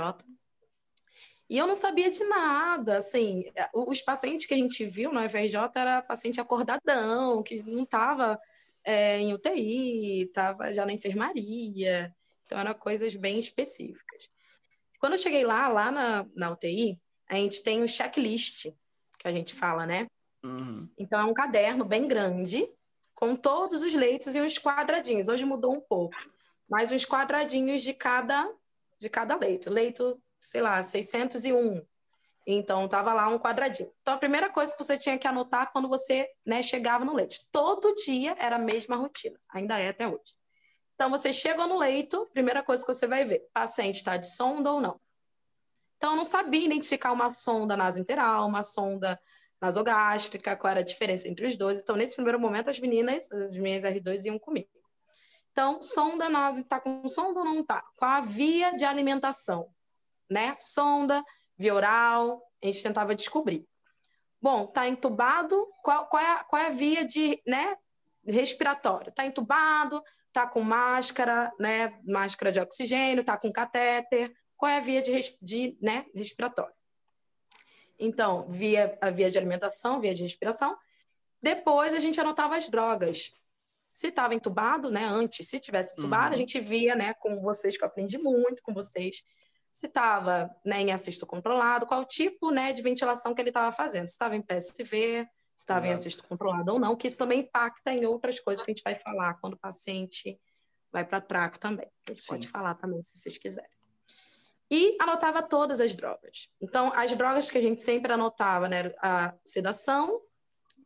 E eu não sabia de nada, assim, os pacientes que a gente viu na FRJ era paciente acordadão, que não estava é, em UTI, estava já na enfermaria. Então, eram coisas bem específicas. Quando eu cheguei lá, lá na, na UTI, a gente tem um checklist, que a gente fala, né? Uhum. Então, é um caderno bem grande, com todos os leitos e uns quadradinhos. Hoje mudou um pouco, mas uns quadradinhos de cada, de cada leito. Leito, sei lá, 601, então, estava lá um quadradinho. Então, a primeira coisa que você tinha que anotar quando você né, chegava no leito. Todo dia era a mesma rotina. Ainda é até hoje. Então, você chegou no leito, primeira coisa que você vai ver, paciente está de sonda ou não. Então, eu não sabia identificar uma sonda nasointeral, uma sonda nasogástrica, qual era a diferença entre os dois. Então, nesse primeiro momento, as meninas, as minhas R2 iam comigo. Então, sonda naso, está com sonda ou não está? Qual a via de alimentação? Né? Sonda, via oral, a gente tentava descobrir. Bom, está entubado, qual, qual, é a, qual é a via de, né, respiratória? Está entubado, está com máscara, né, máscara de oxigênio, está com catéter, qual é a via de, de né, respiratória? Então, via a via de alimentação, via de respiração. Depois a gente anotava as drogas. Se estava entubado, né, antes, se tivesse entubado, uhum. a gente via, né, com vocês que eu aprendi muito com vocês, se estava né, em assisto controlado, qual tipo né, de ventilação que ele estava fazendo, se estava em PSV, se estava em assisto controlado ou não, que isso também impacta em outras coisas que a gente vai falar quando o paciente vai para traco também. A gente Sim. pode falar também se vocês quiserem. E anotava todas as drogas. Então, as drogas que a gente sempre anotava, né, a sedação,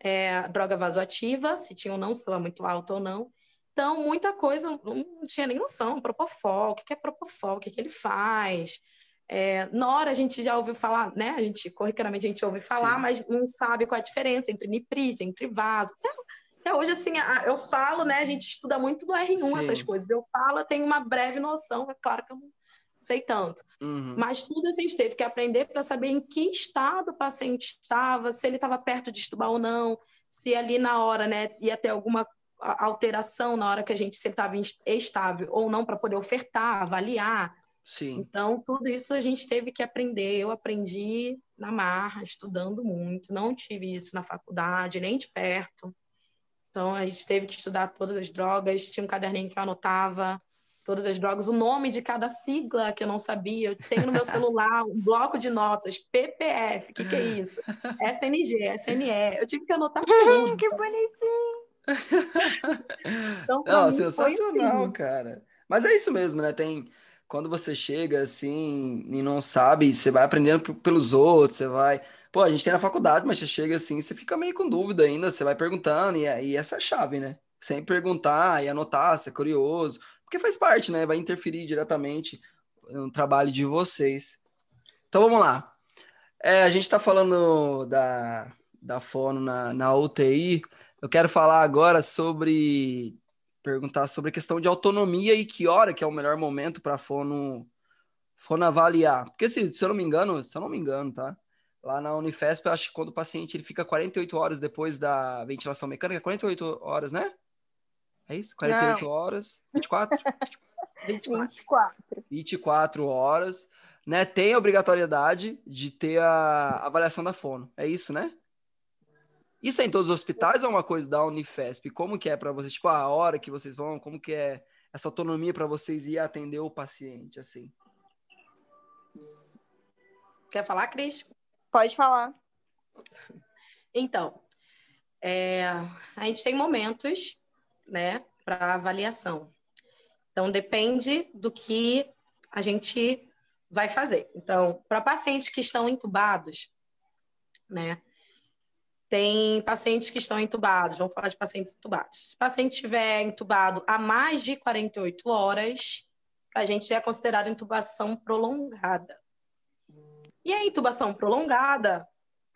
é, a droga vasoativa, se tinha ou não, se estava muito alta ou não, então, muita coisa, não tinha nem noção. Propofol, o que é Propofol, o que, é que ele faz. É, Nora, a gente já ouviu falar, né? A gente, corriqueiramente, a gente ouve falar, Sim. mas não sabe qual a diferença entre niprid, entre vaso. Até, até, hoje, assim, eu falo, né? A gente estuda muito no R1 Sim. essas coisas. Eu falo, eu tenho uma breve noção, é claro que eu não sei tanto. Uhum. Mas tudo assim, a gente teve que aprender para saber em que estado o paciente estava, se ele estava perto de estubar ou não, se ali na hora, né, ia ter alguma alteração na hora que a gente se estava estável ou não para poder ofertar, avaliar. Sim. Então, tudo isso a gente teve que aprender. Eu aprendi na marra, estudando muito. Não tive isso na faculdade, nem de perto. Então, a gente teve que estudar todas as drogas. Tinha um caderninho que eu anotava todas as drogas, o nome de cada sigla que eu não sabia. Eu tenho no meu celular um bloco de notas, PPF, o que, que é isso? SNG, SNE. Eu tive que anotar tudo. que bonitinho! então, Não, sensacional, assim. cara. Mas é isso mesmo, né? Tem quando você chega assim e não sabe, você vai aprendendo pelos outros, você vai. Pô, a gente tem na faculdade, mas você chega assim, você fica meio com dúvida ainda, você vai perguntando, e, e essa é a chave, né? Sem perguntar e anotar, ser curioso, porque faz parte, né? Vai interferir diretamente no trabalho de vocês. Então vamos lá. É, a gente está falando da, da fono na, na UTI. Eu quero falar agora sobre perguntar sobre a questão de autonomia e que hora que é o melhor momento para fono fono avaliar. Porque se, se eu não me engano, se eu não me engano, tá? Lá na Unifesp, eu acho que quando o paciente ele fica 48 horas depois da ventilação mecânica, 48 horas, né? É isso? 48 não. horas? 24? 24. 24. 24 horas. Né? Tem a obrigatoriedade de ter a avaliação da fono. É isso, né? Isso é em todos os hospitais ou é uma coisa da Unifesp? Como que é para vocês? Tipo, a hora que vocês vão, como que é essa autonomia para vocês ir atender o paciente, assim? Quer falar, Cris? Pode falar. Então, é, a gente tem momentos, né, para avaliação. Então, depende do que a gente vai fazer. Então, para pacientes que estão entubados, né, tem pacientes que estão entubados, vamos falar de pacientes entubados. Se o paciente estiver entubado há mais de 48 horas, a gente é considerado intubação prolongada. E a intubação prolongada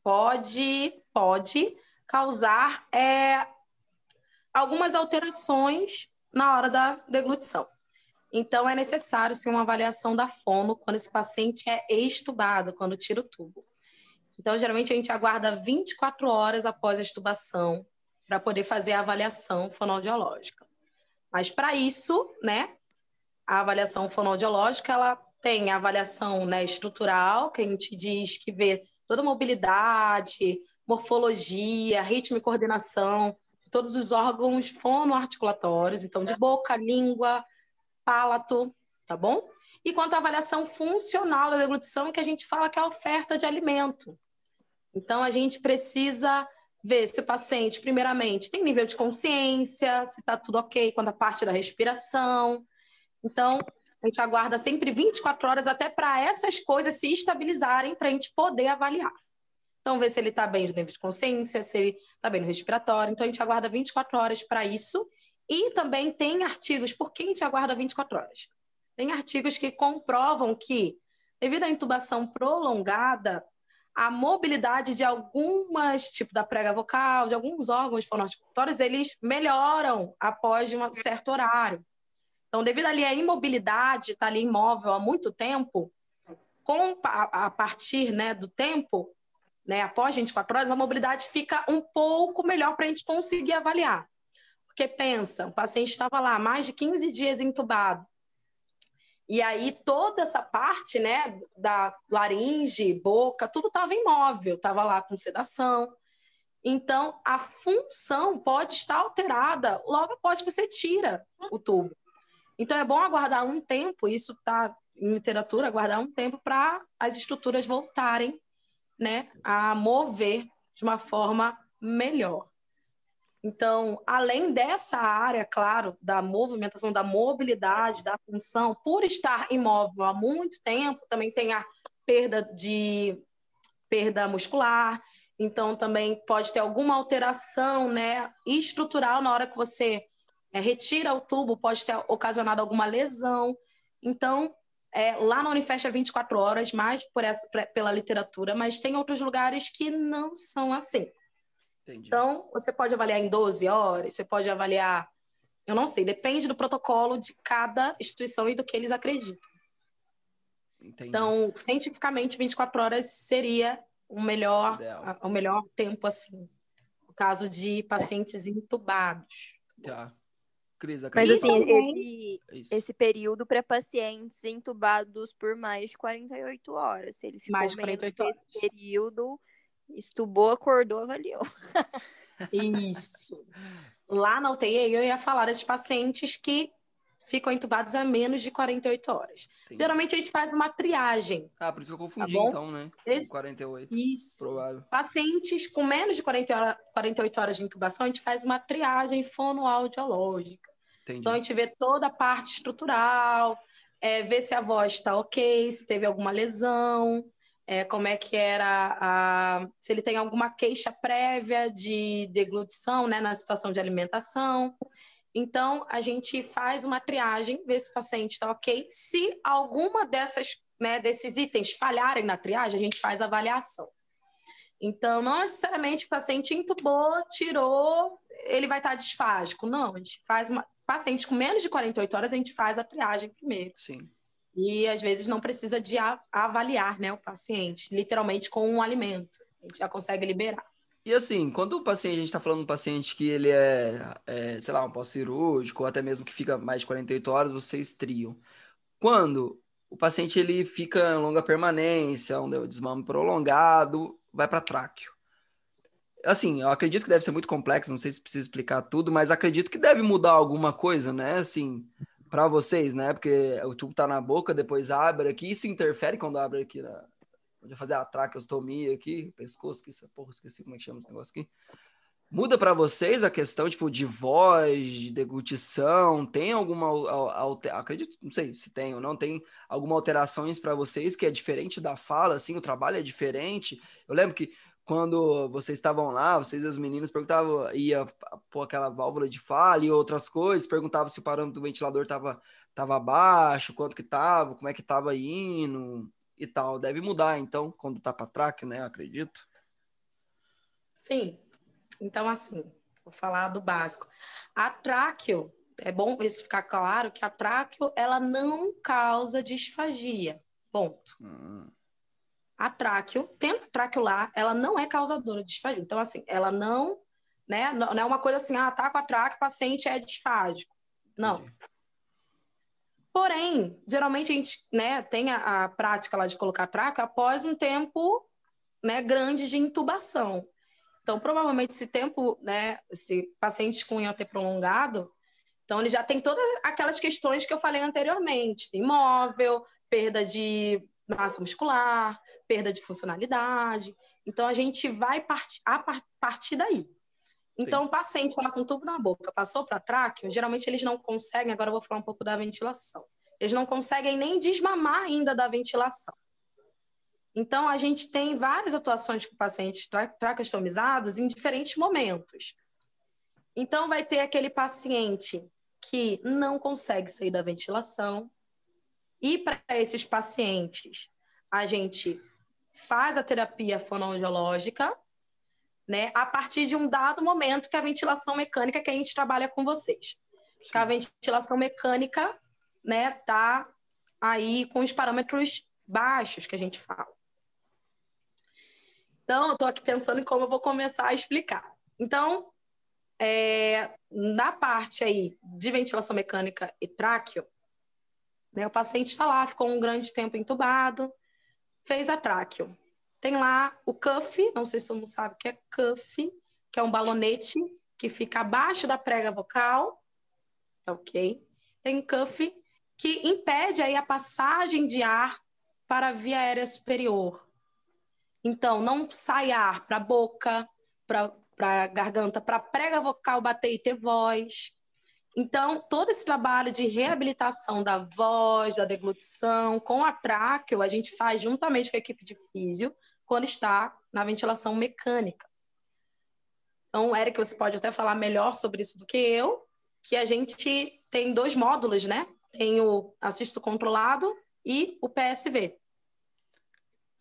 pode, pode causar é, algumas alterações na hora da deglutição. Então, é necessário sim, uma avaliação da fono quando esse paciente é extubado, quando tira o tubo. Então, geralmente, a gente aguarda 24 horas após a extubação para poder fazer a avaliação fonoaudiológica. Mas, para isso, né, a avaliação fonoaudiológica, ela tem a avaliação né, estrutural, que a gente diz que vê toda a mobilidade, morfologia, ritmo e coordenação de todos os órgãos fonoarticulatórios, então de boca, língua, palato, tá bom? E quanto à avaliação funcional da deglutição, que a gente fala que é a oferta de alimento. Então, a gente precisa ver se o paciente, primeiramente, tem nível de consciência, se está tudo ok quanto à parte da respiração. Então, a gente aguarda sempre 24 horas até para essas coisas se estabilizarem para a gente poder avaliar. Então, ver se ele está bem no nível de consciência, se ele está bem no respiratório. Então, a gente aguarda 24 horas para isso. E também tem artigos, por que a gente aguarda 24 horas? Tem artigos que comprovam que, devido à intubação prolongada, a mobilidade de algumas, tipo da prega vocal, de alguns órgãos fonoarticulatórios, eles melhoram após um certo horário. Então, devido ali à imobilidade, estar tá ali imóvel há muito tempo, com, a, a partir né, do tempo, né, após 24 horas, a mobilidade fica um pouco melhor para a gente conseguir avaliar. Porque pensa, o paciente estava lá mais de 15 dias entubado, e aí toda essa parte, né, da laringe, boca, tudo estava imóvel, estava lá com sedação. Então, a função pode estar alterada logo após que você tira o tubo. Então, é bom aguardar um tempo, isso está em literatura, aguardar um tempo para as estruturas voltarem né, a mover de uma forma melhor. Então, além dessa área, claro, da movimentação, da mobilidade, da função, por estar imóvel há muito tempo, também tem a perda de perda muscular. Então, também pode ter alguma alteração, né, estrutural na hora que você é, retira o tubo, pode ter ocasionado alguma lesão. Então, é, lá na Unifest é 24 horas, mais por essa, pela literatura, mas tem outros lugares que não são assim. Entendi. Então, você pode avaliar em 12 horas, você pode avaliar, eu não sei, depende do protocolo de cada instituição e do que eles acreditam. Entendi. Então, cientificamente, 24 horas seria o melhor, o melhor tempo, assim, no caso de pacientes entubados. Tá. Cris, Mas assim, esse, esse período para pacientes entubados por mais de 48 horas. Se ele ficou mais de 48 horas. período, Estubou, acordou, avaliou. Isso. Lá na UTI, eu ia falar desses pacientes que ficam entubados a menos de 48 horas. Geralmente a gente faz uma triagem. Ah, por isso que eu confundi, tá então, né? Esse... 48. Isso. Provável. Pacientes com menos de 40 horas, 48 horas de intubação, a gente faz uma triagem fonoaudiológica. Entendi. Então a gente vê toda a parte estrutural, é, vê se a voz está ok, se teve alguma lesão, é, como é que era a, se ele tem alguma queixa prévia de deglutição, né, na situação de alimentação. Então, a gente faz uma triagem, vê se o paciente está ok. Se alguma dessas, né, desses itens falharem na triagem, a gente faz avaliação. Então, não necessariamente o paciente entubou, tirou, ele vai estar disfágico. Não, a gente faz uma. Paciente com menos de 48 horas, a gente faz a triagem primeiro. Sim e às vezes não precisa de avaliar né, o paciente, literalmente com um alimento. A gente já consegue liberar. E assim, quando o paciente, a gente está falando de um paciente que ele é, é sei lá, um pós-cirúrgico, ou até mesmo que fica mais de 48 horas, vocês triam. Quando o paciente ele fica em longa permanência, um desmame prolongado, vai para tráqueo. Assim, eu acredito que deve ser muito complexo, não sei se precisa explicar tudo, mas acredito que deve mudar alguma coisa, né? Assim, para vocês, né? Porque o tubo tá na boca, depois abre aqui, isso interfere quando abre aqui na, fazer a traqueostomia aqui, pescoço, que porra, esqueci como é que chama esse negócio aqui. Muda para vocês a questão tipo de voz, de deglutição? Tem alguma alteração? Acredito, não sei se tem ou não, tem alguma alterações para vocês que é diferente da fala, assim, o trabalho é diferente. Eu lembro que quando vocês estavam lá, vocês as meninas perguntavam, ia pôr aquela válvula de fala e outras coisas, perguntavam se o parâmetro do ventilador estava tava baixo, quanto que estava, como é que estava indo e tal. Deve mudar, então, quando tá para tráqueo, né? Acredito. Sim, então, assim, vou falar do básico. A tráqueo, é bom isso ficar claro que a tráqueo, ela não causa disfagia. Ponto. Hum. A tráqueo, tendo a tráqueo lá, ela não é causadora de disfagia. Então, assim, ela não, né, não é uma coisa assim, ah, tá com a tráqueo, o paciente é disfágico. Não. Entendi. Porém, geralmente a gente né, tem a, a prática lá de colocar tráqueo após um tempo né, grande de intubação. Então, provavelmente, esse tempo, né, esse paciente com IOT prolongado, então ele já tem todas aquelas questões que eu falei anteriormente: imóvel, perda de massa muscular, perda de funcionalidade. Então, a gente vai partir, a partir daí. Então, o paciente lá com tubo na boca passou para tráqueo, geralmente eles não conseguem, agora eu vou falar um pouco da ventilação. Eles não conseguem nem desmamar ainda da ventilação. Então, a gente tem várias atuações com pacientes traqueostomizados em diferentes momentos. Então, vai ter aquele paciente que não consegue sair da ventilação. E para esses pacientes, a gente faz a terapia fonoaudiológica, né, a partir de um dado momento que a ventilação mecânica que a gente trabalha com vocês. Que a ventilação mecânica, né, tá aí com os parâmetros baixos que a gente fala. Então, eu estou aqui pensando em como eu vou começar a explicar. Então, é, na parte aí de ventilação mecânica e tráqueo, né, o paciente está lá, ficou um grande tempo entubado, fez a tráqueo. Tem lá o cuff, não sei se todo mundo sabe o que é cuff, que é um balonete que fica abaixo da prega vocal, tá ok? Tem um cuff que impede aí a passagem de ar para a via aérea superior, então, não sai ar para a boca, para a garganta, para a prega vocal bater e ter voz. Então, todo esse trabalho de reabilitação da voz, da deglutição, com a tráqueo, a gente faz juntamente com a equipe de físio, quando está na ventilação mecânica. Então, Eric, você pode até falar melhor sobre isso do que eu, que a gente tem dois módulos, né? Tem o assisto controlado e o PSV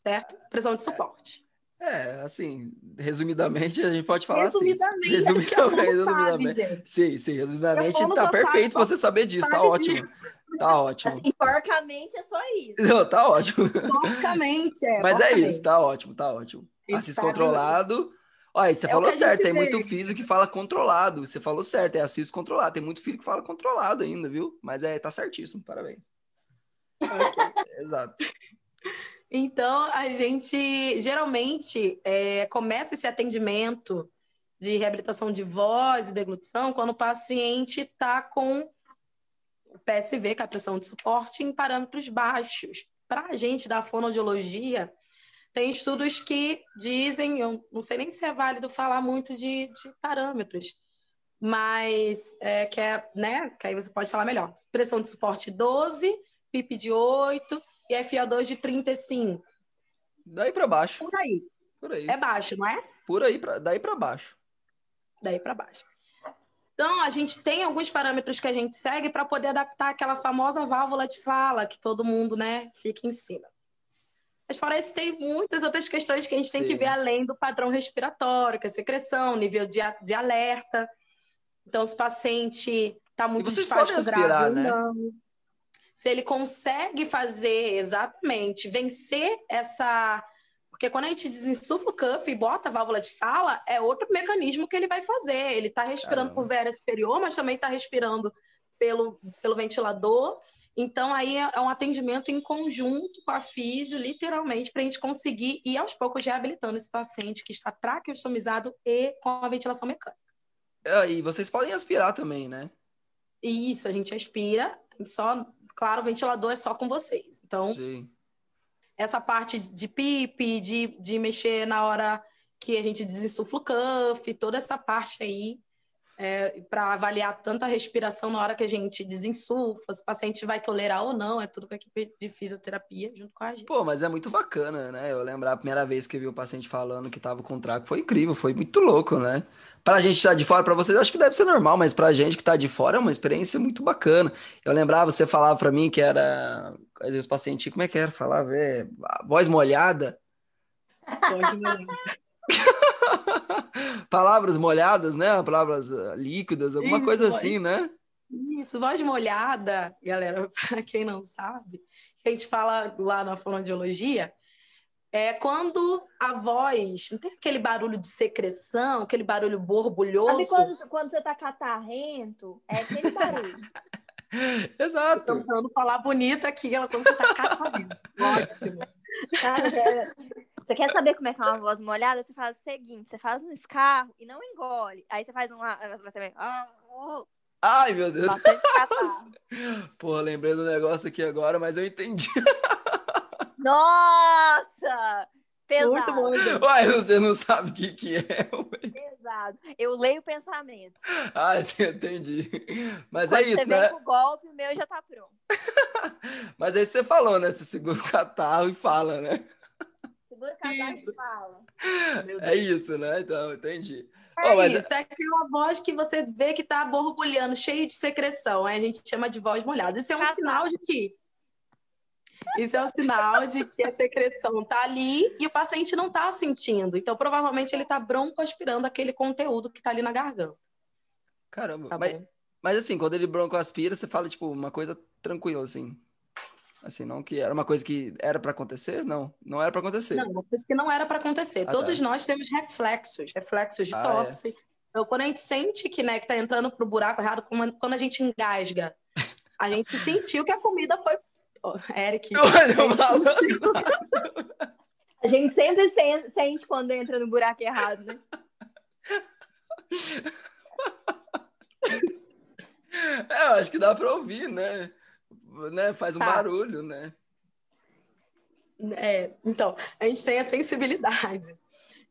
certo? Pressão de suporte. É, assim, resumidamente, a gente pode falar resumidamente, assim. Resumidamente, resumidamente. Sabe, gente. Sim, sim, resumidamente tá perfeito sabe, você saber disso, tá ótimo. Disso. Tá ótimo. Assim, porcamente é só isso. Não, tá ótimo. Porcamente, é. Mas porcamente. é isso, tá ótimo, tá ótimo. Assis controlado. Olha, você é falou certo, tem vê. muito físico que fala controlado. Você falou certo, é assist controlado. Tem muito filho que fala controlado ainda, viu? Mas é, tá certíssimo, parabéns. Exato. Então, a gente geralmente é, começa esse atendimento de reabilitação de voz e deglutição quando o paciente está com PSV, que é de suporte, em parâmetros baixos. Para a gente da fonoaudiologia, tem estudos que dizem, eu não sei nem se é válido falar muito de, de parâmetros, mas é, que é, né, que aí você pode falar melhor. Pressão de suporte 12, PIP de 8, e FO2 de 35. Daí para baixo. Por aí. Por aí. É baixo, não é? Por aí, pra, daí para baixo. Daí para baixo. Então, a gente tem alguns parâmetros que a gente segue para poder adaptar aquela famosa válvula de fala que todo mundo, né, fica em cima. Mas fora isso, tem muitas outras questões que a gente tem Sim. que ver além do padrão respiratório, que é secreção, nível de, de alerta. Então, se o paciente está muito disfásico grave né? não se ele consegue fazer exatamente, vencer essa Porque quando a gente desinsufla o cuff e bota a válvula de fala, é outro mecanismo que ele vai fazer. Ele está respirando Caramba. por véria superior, mas também está respirando pelo, pelo ventilador. Então, aí é, é um atendimento em conjunto com a físio, literalmente, para a gente conseguir ir aos poucos reabilitando esse paciente que está traqueostomizado e com a ventilação mecânica. É, e vocês podem aspirar também, né? Isso, a gente aspira, só, claro, o ventilador é só com vocês. Então, Sim. essa parte de PIP, de, de mexer na hora que a gente desinsufla o cuff, toda essa parte aí é, para avaliar tanta respiração na hora que a gente desinsufla, se o paciente vai tolerar ou não, é tudo com a equipe de fisioterapia junto com a gente. Pô, mas é muito bacana, né? Eu lembrar a primeira vez que eu vi o paciente falando que tava com traco, foi incrível, foi muito louco, né? Pra gente que tá de fora, para vocês, acho que deve ser normal, mas pra gente que tá de fora é uma experiência muito bacana. Eu lembrava, você falava para mim que era, às vezes paciente, como é que era? Falava, é, voz molhada. Voz molhada. Palavras molhadas, né? Palavras ah, líquidas, alguma Isso, coisa assim, né? Isso, voz molhada, galera, para quem não sabe, a gente fala lá na fonoaudiologia, é quando a voz não tem aquele barulho de secreção, aquele barulho borbulhoso. Sabe quando, quando você tá catarrento? É aquele barulho. Exato. Tentando falar bonito aqui, ela quando você tá catarrento. Ótimo. Cara, você quer saber como é que é uma voz molhada? Você faz o seguinte: você faz um escarro e não engole. Aí você faz uma. Você vai. Ai, meu Deus. Pô, lembrei do negócio aqui agora, mas eu entendi. Nossa! Pesado. Muito bom. Uai, você não sabe o que, que é. Pesado. Eu leio o pensamento. Ah, sim, entendi. Mas é Quando é isso, você né? Vem com o golpe, o meu já tá pronto. Mas aí você falou, né? Você segura o catarro e fala, né? Segura o catarro e fala. É isso, né? Então, entendi. É oh, isso, é aquela voz que você vê que tá borbulhando, cheio de secreção. Aí a gente chama de voz molhada. Isso é um sinal de que isso é um sinal de que a secreção está ali e o paciente não está sentindo. Então, provavelmente, ele está broncoaspirando aquele conteúdo que está ali na garganta. Caramba, tá mas, mas assim, quando ele broncoaspira, você fala, tipo, uma coisa tranquila, assim. Assim, não que era uma coisa que era para acontecer? Não, não era para acontecer. Não, uma coisa que não era para acontecer. Ah, Todos tá. nós temos reflexos, reflexos de ah, é. tosse. É. Então, quando a gente sente que, né, que tá entrando pro buraco errado, quando a gente engasga, a gente sentiu que a comida foi Eric. A gente sempre sente quando entra no buraco errado, né? É, eu acho que dá para ouvir, né? né? Faz um tá. barulho, né? É, então, a gente tem a sensibilidade.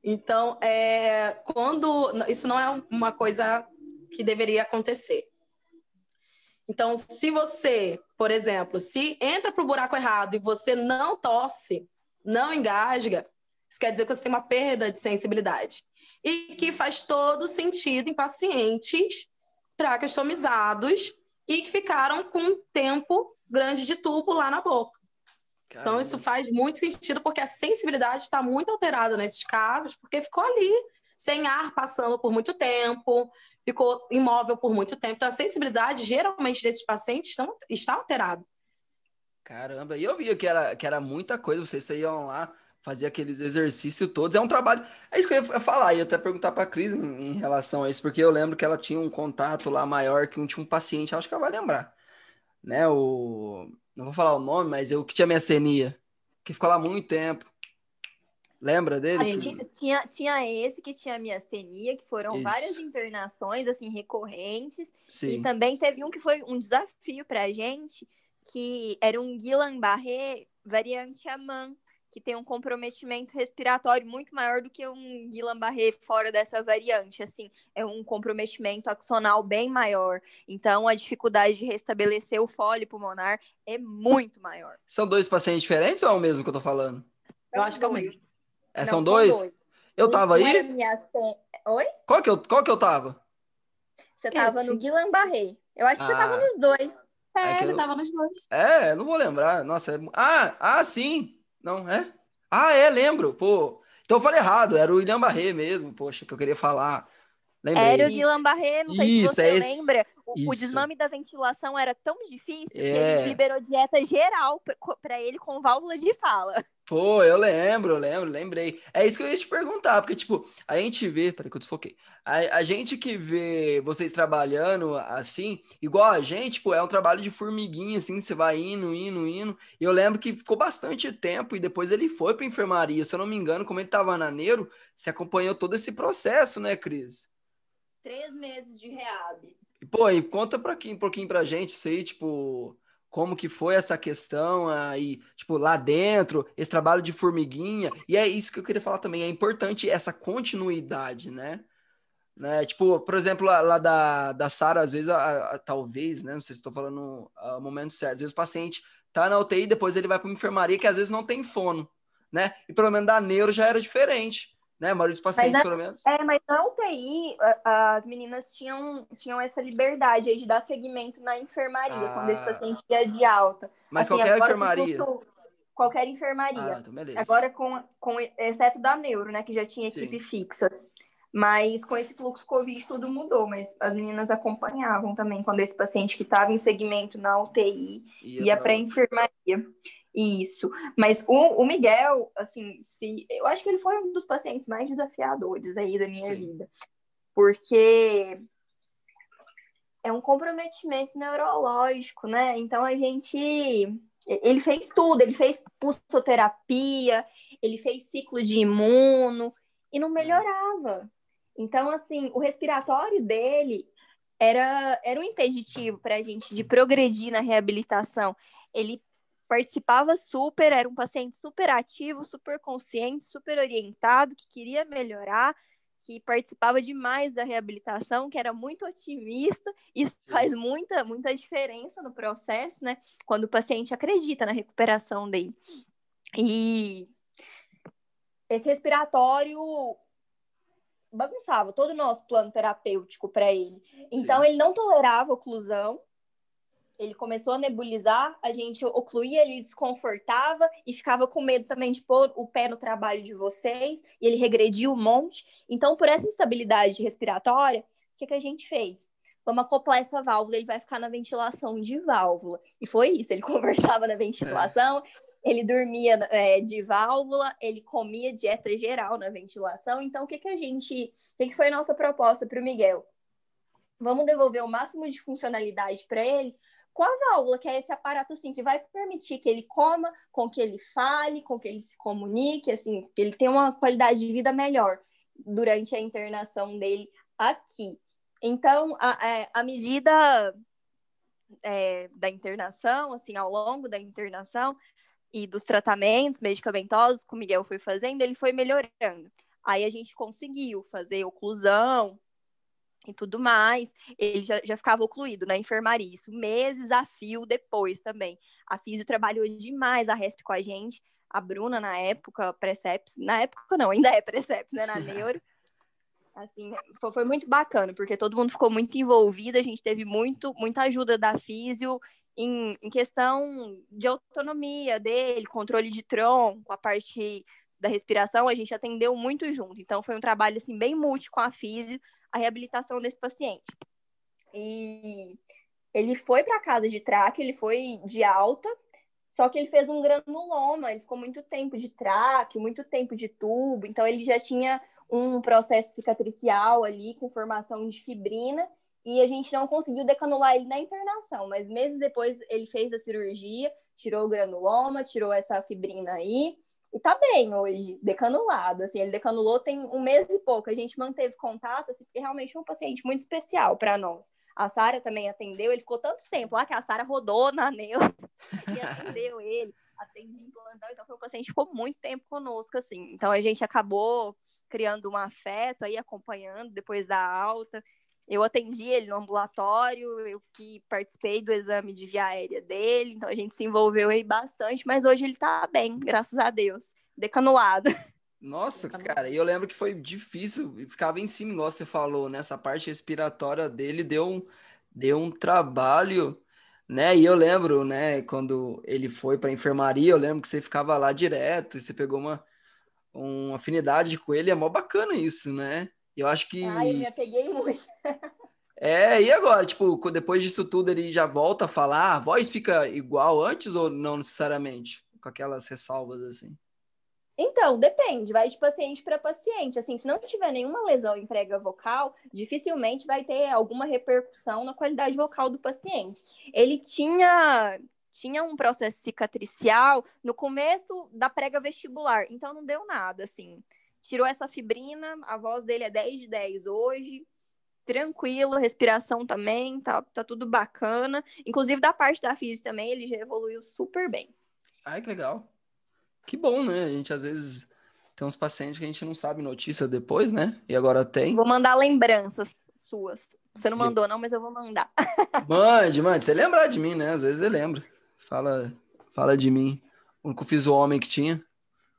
Então, é, quando isso não é uma coisa que deveria acontecer. Então, se você, por exemplo, se entra para o buraco errado e você não tosse, não engasga, isso quer dizer que você tem uma perda de sensibilidade. E que faz todo sentido em pacientes traqueostomizados e que ficaram com um tempo grande de tubo lá na boca. Caramba. Então, isso faz muito sentido porque a sensibilidade está muito alterada nesses casos, porque ficou ali sem ar passando por muito tempo, ficou imóvel por muito tempo. Então, a sensibilidade, geralmente, desses pacientes estão, está alterada. Caramba, e eu via que era, que era muita coisa, vocês iam lá, fazer aqueles exercícios todos, é um trabalho. É isso que eu ia falar, ia até perguntar para a Cris em, em, relação a isso, porque eu lembro que ela tinha um contato lá maior que um, tinha um paciente, acho que ela vai lembrar, né? O, não vou falar o nome, mas eu que tinha miastenia, que ficou lá muito tempo. Lembra dele? Tinha, tinha, tinha, esse que tinha miastenia, que foram Isso. várias internações assim recorrentes. Sim. E também teve um que foi um desafio para a gente, que era um Guillain-Barré variante Aman, que tem um comprometimento respiratório muito maior do que um Guillain-Barré fora dessa variante. Assim, é um comprometimento axonal bem maior. Então, a dificuldade de restabelecer o fole pulmonar é muito maior. São dois pacientes diferentes ou é o mesmo que eu tô falando? Eu acho que é o mesmo. É, são, dois? dois? Eu tava aí? Minha... Oi? Qual que, eu, qual que eu tava? Você tava Esse. no Guilherme Barré. Eu acho que ah. você tava ah. nos dois. É, é ele eu... tava nos dois. É, não vou lembrar. Nossa, é... ah, ah, sim. Não, é? Ah, é, lembro. Pô, então eu falei errado. Era o William Barré mesmo, poxa, que eu queria falar. Lembrei. Era o Guilherme Barré, não sei Isso, se você é lembra. O, desmame da ventilação era tão difícil é. que a gente é. liberou dieta geral para ele com válvula de fala. Pô, eu lembro, eu lembro, lembrei. É isso que eu ia te perguntar, porque, tipo, a gente vê, peraí que eu desfoquei. A, a gente que vê vocês trabalhando assim, igual a gente, tipo, é um trabalho de formiguinha, assim, você vai indo, indo, indo. E eu lembro que ficou bastante tempo e depois ele foi pra enfermaria. Se eu não me engano, como ele tava na Neuro, você acompanhou todo esse processo, né, Cris? Três meses de reab. Pô, e conta pra aqui, um pouquinho pra gente isso aí, tipo como que foi essa questão aí, tipo, lá dentro, esse trabalho de formiguinha. E é isso que eu queria falar também, é importante essa continuidade, né? né? Tipo, por exemplo, lá, lá da, da Sara, às vezes, a, a, talvez, né? Não sei se estou falando o momento certo, às vezes o paciente tá na UTI, depois ele vai para uma enfermaria que às vezes não tem fono, né? E pelo menos da neuro já era diferente né? A maioria dos pacientes, pelo menos. É, mas na UTI, as meninas tinham, tinham essa liberdade aí de dar seguimento na enfermaria, ah. quando esse paciente ia de alta. Mas assim, qualquer enfermaria? qualquer enfermaria. Ah, então agora, com, com, exceto da neuro, né? Que já tinha equipe Sim. fixa. Mas com esse fluxo Covid tudo mudou, mas as meninas acompanhavam também quando esse paciente que estava em segmento na UTI ia, ia para a enfermaria. Isso. Mas o, o, Miguel, assim, se, eu acho que ele foi um dos pacientes mais desafiadores aí da minha Sim. vida. Porque é um comprometimento neurológico, né? Então a gente. Ele fez tudo, ele fez pulsoterapia, ele fez ciclo de imuno e não melhorava. Então, assim, o respiratório dele era, era um impeditivo para a gente de progredir na reabilitação. Ele participava super, era um paciente super ativo, super consciente, super orientado, que queria melhorar, que participava demais da reabilitação, que era muito otimista. Isso faz muita, muita diferença no processo, né? Quando o paciente acredita na recuperação dele. E esse respiratório bagunçava todo o nosso plano terapêutico para ele. Então, Sim. ele não tolerava oclusão, ele começou a nebulizar, a gente ocluía, ele desconfortava e ficava com medo também de pôr o pé no trabalho de vocês, e ele regrediu um monte. Então, por essa instabilidade respiratória, o que, que a gente fez? Vamos acoplar essa válvula, ele vai ficar na ventilação de válvula. E foi isso, ele conversava na ventilação, é. ele dormia é, de válvula, ele comia dieta geral na ventilação. Então, o que, que a gente. O que, que foi a nossa proposta para o Miguel? Vamos devolver o máximo de funcionalidade para ele, com a válvula, que é esse aparato assim que vai permitir que ele coma, com que ele fale, com que ele se comunique, assim, que ele tenha uma qualidade de vida melhor durante a internação dele aqui. Então, a, a, é, medida é, da internação, assim, ao longo da internação e dos tratamentos medicamentosos que o Miguel foi fazendo, ele foi melhorando. Aí a gente conseguiu fazer oclusão, e tudo mais, ele já, já ficava ocluído na enfermaria, isso meses a fio depois também. A Físio trabalhou demais a RESP com a gente, a Bruna na época, Preceps, na época não, ainda é Preceps, né, na Neuro. Assim, foi, foi, muito bacana, porque todo mundo ficou muito envolvido, a gente teve muito, muita ajuda da Físio em, em questão de autonomia dele, controle de tronco, a parte da respiração, a gente atendeu muito junto. Então, foi um trabalho, assim, bem multi com a Físio, a reabilitação desse paciente. E ele foi para casa de traque, ele foi de alta, só que ele fez um granuloma, ele ficou muito tempo de traque, muito tempo de tubo, então ele já tinha um processo cicatricial ali com formação de fibrina e a gente não conseguiu decanular ele na internação, mas meses depois ele fez a cirurgia, tirou o granuloma, tirou essa fibrina aí e tá bem hoje, decanulado. Assim, ele decanulou tem um mês e pouco. A gente manteve contato, assim, porque realmente é um paciente muito especial para nós. A Sara também atendeu, ele ficou tanto tempo lá que a Sara rodou na neu e atendeu ele, atendi em plantão, então foi um paciente que ficou muito tempo conosco, assim. Então a gente acabou criando um afeto aí, acompanhando depois da alta. Eu atendi ele no ambulatório, eu que participei do exame de via aérea dele, então a gente se envolveu aí bastante, mas hoje ele tá bem, graças a Deus, decanulado. Nossa, cara, e eu lembro que foi difícil, ficava em cima, igual você falou, nessa né? parte respiratória dele deu um, deu um trabalho, né? E eu lembro, né, quando ele foi para enfermaria, eu lembro que você ficava lá direto, e você pegou uma, uma afinidade com ele, é mó bacana isso, né? Eu acho que. Ai, eu já peguei muito. É, e agora? Tipo, depois disso tudo ele já volta a falar? A voz fica igual antes ou não necessariamente? Com aquelas ressalvas assim? Então, depende, vai de paciente para paciente. Assim, se não tiver nenhuma lesão em prega vocal, dificilmente vai ter alguma repercussão na qualidade vocal do paciente. Ele tinha tinha um processo cicatricial no começo da prega vestibular, então não deu nada, assim. Tirou essa fibrina, a voz dele é 10 de 10 hoje, tranquilo, respiração também, tá, tá tudo bacana. Inclusive, da parte da física também, ele já evoluiu super bem. Ai, que legal. Que bom, né? A gente às vezes tem uns pacientes que a gente não sabe notícia depois, né? E agora tem. Vou mandar lembranças suas. Você não mandou, não, mas eu vou mandar. Mande, mande. Você lembrar de mim, né? Às vezes eu lembro. Fala, fala de mim. O único fiz o homem que tinha,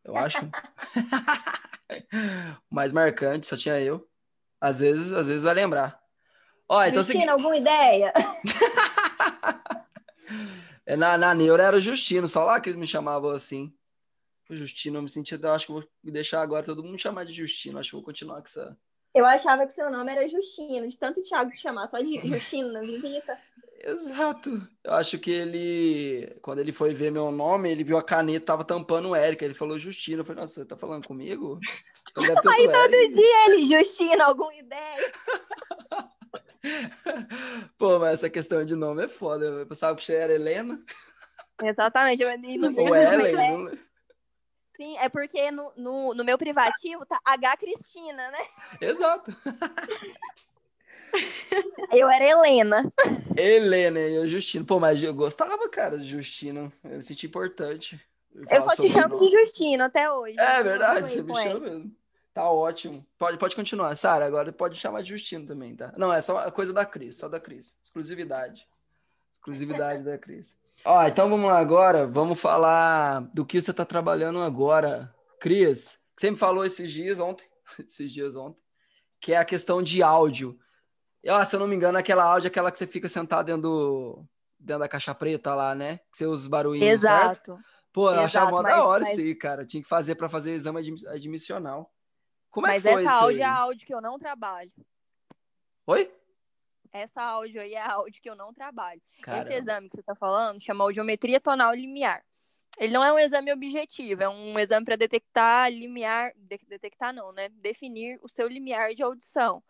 eu acho. mais marcante, só tinha eu. Às vezes, às vezes vai lembrar. Ó, então Justina, segui... alguma ideia? é, na, na Neura era o Justino, só lá que eles me chamavam assim. O Justino, eu me senti, eu acho que vou deixar agora todo mundo chamar de Justino, acho que vou continuar com essa. Eu achava que seu nome era Justino, de tanto Thiago te chamar só de Justino na visita. Exato. Eu acho que ele, quando ele foi ver meu nome, ele viu a caneta, tava tampando o Érica. Ele falou Justino. Eu falei, nossa, você tá falando comigo? Aí todo dia ele, Justino, alguma ideia? Pô, mas essa questão de nome é foda. Eu pensava que você era Helena. Exatamente. Eu Ou Ellen. É... Sim, é porque no, no, no meu privativo tá H Cristina, né? Exato. Eu era Helena. Helena e eu Justino. Pô, mas eu gostava, cara, de Justino. Eu me senti importante. Eu só te chamo de Justino até hoje. É verdade, você me chama mesmo. Tá ótimo. Pode, pode continuar. Sara, agora pode chamar de Justino também, tá? Não, é só a coisa da Cris, só da Cris. Exclusividade. Exclusividade da Cris. Ó, então vamos lá agora. Vamos falar do que você tá trabalhando agora. Cris, você me falou esses dias ontem, esses dias ontem, que é a questão de áudio. Se eu não me engano, aquela áudio é aquela que você fica sentado dentro, do, dentro da caixa preta lá, né? Que você usa os barulhinhos, Exato. Certo? Pô, eu achava mó da hora mas... isso aí, cara. Tinha que fazer para fazer exame admissional. Como é mas que foi essa áudio é a áudio que eu não trabalho. Oi? Essa áudio aí é a áudio que eu não trabalho. Caramba. Esse exame que você está falando chama audiometria tonal limiar. Ele não é um exame objetivo, é um exame para detectar limiar, de, detectar não, né? Definir o seu limiar de audição.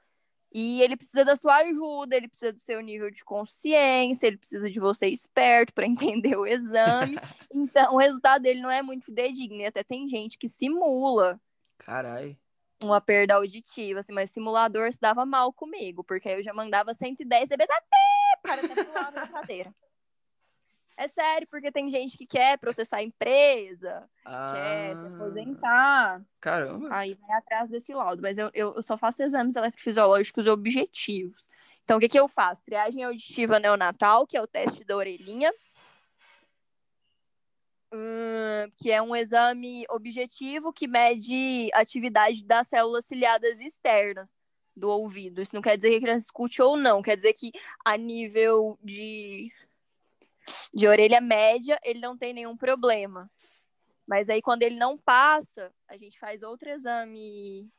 E ele precisa da sua ajuda, ele precisa do seu nível de consciência, ele precisa de você esperto para entender o exame. então, o resultado dele não é muito fidedigno. E até tem gente que simula. Carai. Uma perda auditiva, assim, mas simulador se dava mal comigo, porque eu já mandava 110 dB, para até pular na cadeira. É sério, porque tem gente que quer processar a empresa, ah, quer se aposentar. Caramba. Aí vai atrás desse laudo. Mas eu, eu, só faço exames eletrofisiológicos objetivos. Então, o que, que eu faço? Triagem auditiva neonatal, que é o teste da orelhinha. Hum, que é um exame objetivo que mede atividade das células ciliadas externas do ouvido. Isso não quer dizer que a criança escute ou não, quer dizer que a nível de de orelha média, ele não tem nenhum problema. Mas aí, quando ele não passa, a gente faz outro exame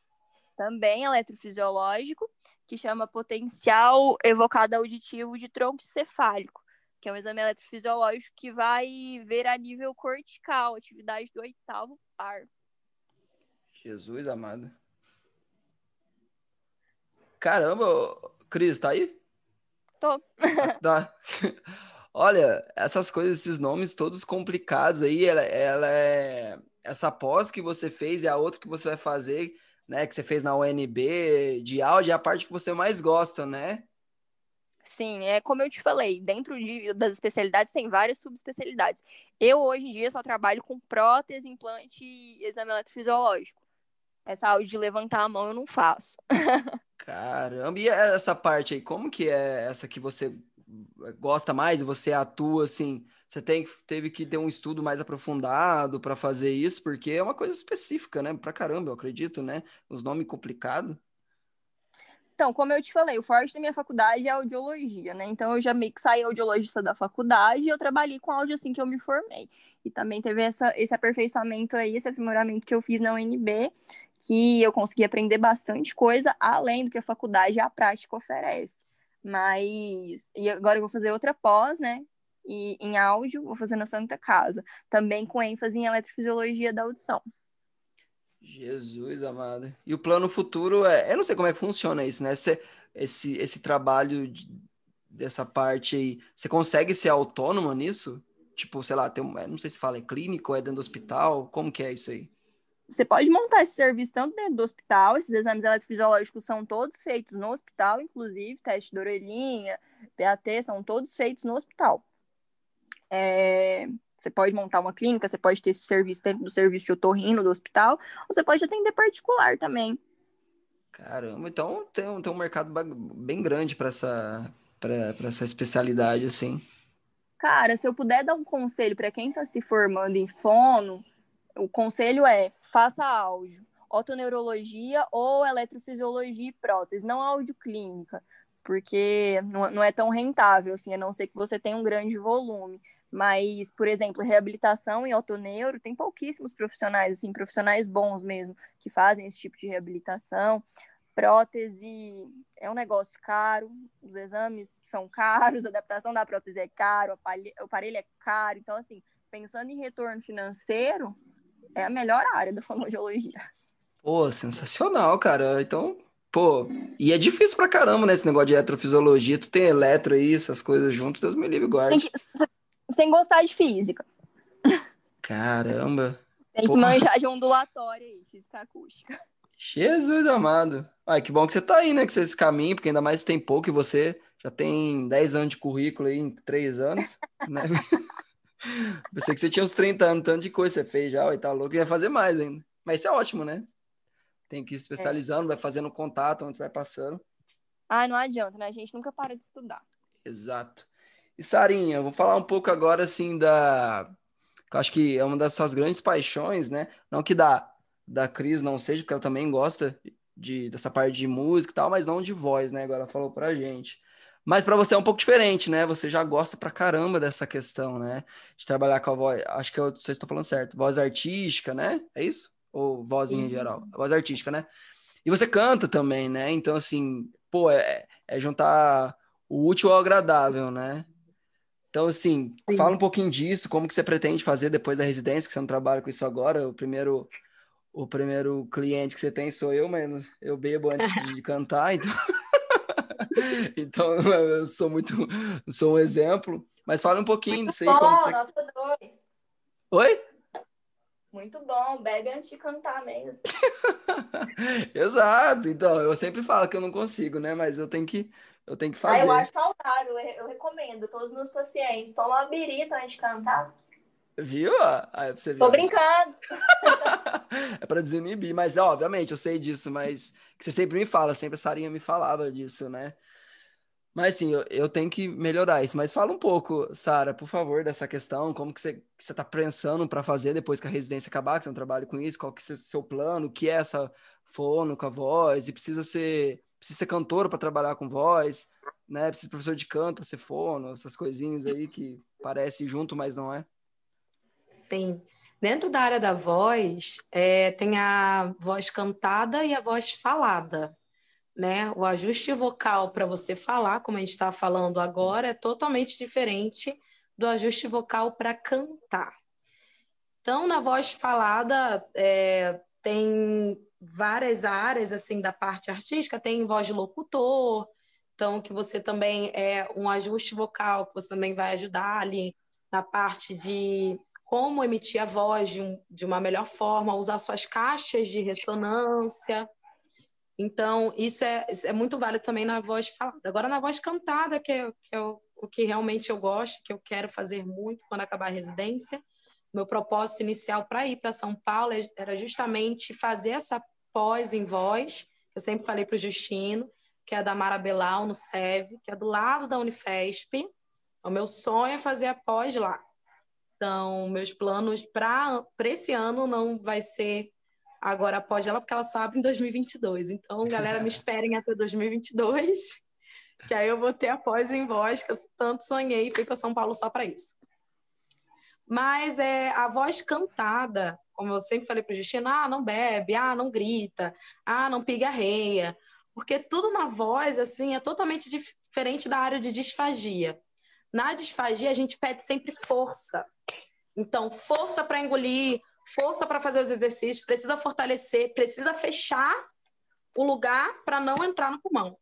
também eletrofisiológico, que chama potencial evocado auditivo de tronco cefálico, que é um exame eletrofisiológico que vai ver a nível cortical, atividade do oitavo par. Jesus amado. Caramba, Cris, tá aí? Tô. tá. Olha, essas coisas, esses nomes todos complicados aí, ela, ela é essa pós que você fez e a outra que você vai fazer, né, que você fez na UNB de áudio, é a parte que você mais gosta, né? Sim, é como eu te falei, dentro de, das especialidades tem várias subespecialidades. Eu hoje em dia só trabalho com prótese, implante e exame eletrofisiológico. Essa áudio de levantar a mão eu não faço. Caramba, e essa parte aí, como que é essa que você gosta mais e você atua assim, você tem, teve que ter um estudo mais aprofundado para fazer isso, porque é uma coisa específica, né? Pra caramba, eu acredito, né? Os nomes complicados. Então, como eu te falei, o forte da minha faculdade é audiologia, né? Então, eu já meio que saí audiologista da faculdade e eu trabalhei com áudio assim que eu me formei. E também teve essa, esse aperfeiçoamento aí, esse aprimoramento que eu fiz na UNB, que eu consegui aprender bastante coisa, além do que a faculdade a prática oferece. Mas e agora eu vou fazer outra pós, né? E em áudio, vou fazer na Santa Casa, também com ênfase em eletrofisiologia da audição. Jesus amado. E o plano futuro é, eu não sei como é que funciona isso, né? Esse, esse, esse trabalho de, dessa parte aí, você consegue ser autônoma nisso? Tipo, sei lá, tem um, não sei se fala, é clínico, é dentro do hospital, como que é isso aí? Você pode montar esse serviço tanto dentro do hospital, esses exames eletrofisiológicos são todos feitos no hospital, inclusive, teste de orelhinha, PAT, são todos feitos no hospital. É, você pode montar uma clínica, você pode ter esse serviço dentro do serviço de otorrino do hospital, ou você pode atender particular também. Caramba, então tem, um, tem um mercado bem grande para essa, essa especialidade, assim. Cara, se eu puder dar um conselho para quem está se formando em fono, o conselho é faça áudio, otoneurologia ou eletrofisiologia e prótese, não áudio clínica, porque não, é tão rentável, assim, a não ser que você tenha um grande volume. Mas, por exemplo, reabilitação em autoneuro, tem pouquíssimos profissionais, assim, profissionais bons mesmo, que fazem esse tipo de reabilitação. Prótese é um negócio caro, os exames são caros, a adaptação da prótese é caro, o aparelho é caro. Então, assim, pensando em retorno financeiro, é a melhor área da fonoaudiologia. Pô, sensacional, cara. Então, pô, e é difícil pra caramba, né, esse negócio de eletrofisiologia. Tu tem eletro aí, essas coisas junto, Deus me livre guarde. Sem gostar de física. Caramba. Tem que manjar de ondulatória aí, física acústica. Jesus amado. Ai, que bom que você tá aí, né? Que você esse caminho, porque ainda mais tem pouco e você já tem 10 anos de currículo aí em 3 anos, né? Pensei que você tinha uns 30 anos, tanto de coisa você fez já, e tá louco, ia fazer mais ainda. Mas isso é ótimo, né? Tem que ir especializando, é. vai fazendo contato onde você vai passando. Ah, não adianta, né? A gente nunca para de estudar. Exato. E Sarinha, vou falar um pouco agora assim da. Eu acho que é uma das suas grandes paixões, né? Não que da, da Cris não seja, porque ela também gosta de, dessa parte de música e tal, mas não de voz, né? Agora falou pra gente. Mas para você é um pouco diferente, né? Você já gosta pra caramba dessa questão, né? De trabalhar com a voz. Acho que eu, não sei se estou falando certo. Voz artística, né? É isso? Ou voz em geral? Voz artística, né? E você canta também, né? Então, assim, pô, é, é juntar o útil ao agradável, né? Então, assim, Sim. fala um pouquinho disso, como que você pretende fazer depois da residência, que você não trabalha com isso agora. O primeiro, o primeiro cliente que você tem sou eu, mas eu bebo antes de cantar, então... então eu sou muito, sou um exemplo. Mas fala um pouquinho disso aí. Bom, você... nota. Oi? Muito bom, bebe antes de cantar mesmo. Exato, então eu sempre falo que eu não consigo, né? Mas eu tenho que eu tenho que fazer. Ah, eu acho saudável, eu recomendo. Todos os meus pacientes tomam uma birita antes de cantar. Viu? Aí você Tô brincando. é para desinibir, mas obviamente eu sei disso, mas que você sempre me fala, sempre a Sarinha me falava disso, né? Mas assim, eu, eu tenho que melhorar isso. Mas fala um pouco, Sara, por favor, dessa questão, como que você, que você tá pensando para fazer depois que a residência acabar, que você não trabalha com isso, qual que é o seu plano, o que é essa fono com a voz, e precisa ser precisa ser cantora para trabalhar com voz, né? Precisa ser professor de canto para ser fono, essas coisinhas aí que parece junto, mas não é. Sim. Dentro da área da voz, é, tem a voz cantada e a voz falada. Né? O ajuste vocal para você falar, como a gente está falando agora, é totalmente diferente do ajuste vocal para cantar. Então, na voz falada, é, tem várias áreas assim da parte artística, tem voz de locutor, então que você também é um ajuste vocal, que você também vai ajudar ali na parte de como emitir a voz de, um, de uma melhor forma, usar suas caixas de ressonância. Então, isso é, é muito válido também na voz falada. Agora, na voz cantada, que é, que é o, o que realmente eu gosto, que eu quero fazer muito quando acabar a residência, meu propósito inicial para ir para São Paulo era justamente fazer essa pós em voz, eu sempre falei para o Justino, que é da Mara Belau, no SEV, que é do lado da Unifesp. O meu sonho é fazer a pós lá. Então, meus planos para esse ano não vai ser agora a pós dela, porque ela só abre em 2022. Então, galera, me esperem até 2022, que aí eu vou ter a pós em voz, que eu tanto sonhei e fui para São Paulo só para isso. Mas é a voz cantada, como eu sempre falei para Justina, ah, não bebe, ah, não grita, ah, não pigarreia, porque tudo na voz assim é totalmente dif diferente da área de disfagia. Na disfagia, a gente pede sempre força. Então, força para engolir, força para fazer os exercícios, precisa fortalecer, precisa fechar o lugar para não entrar no pulmão.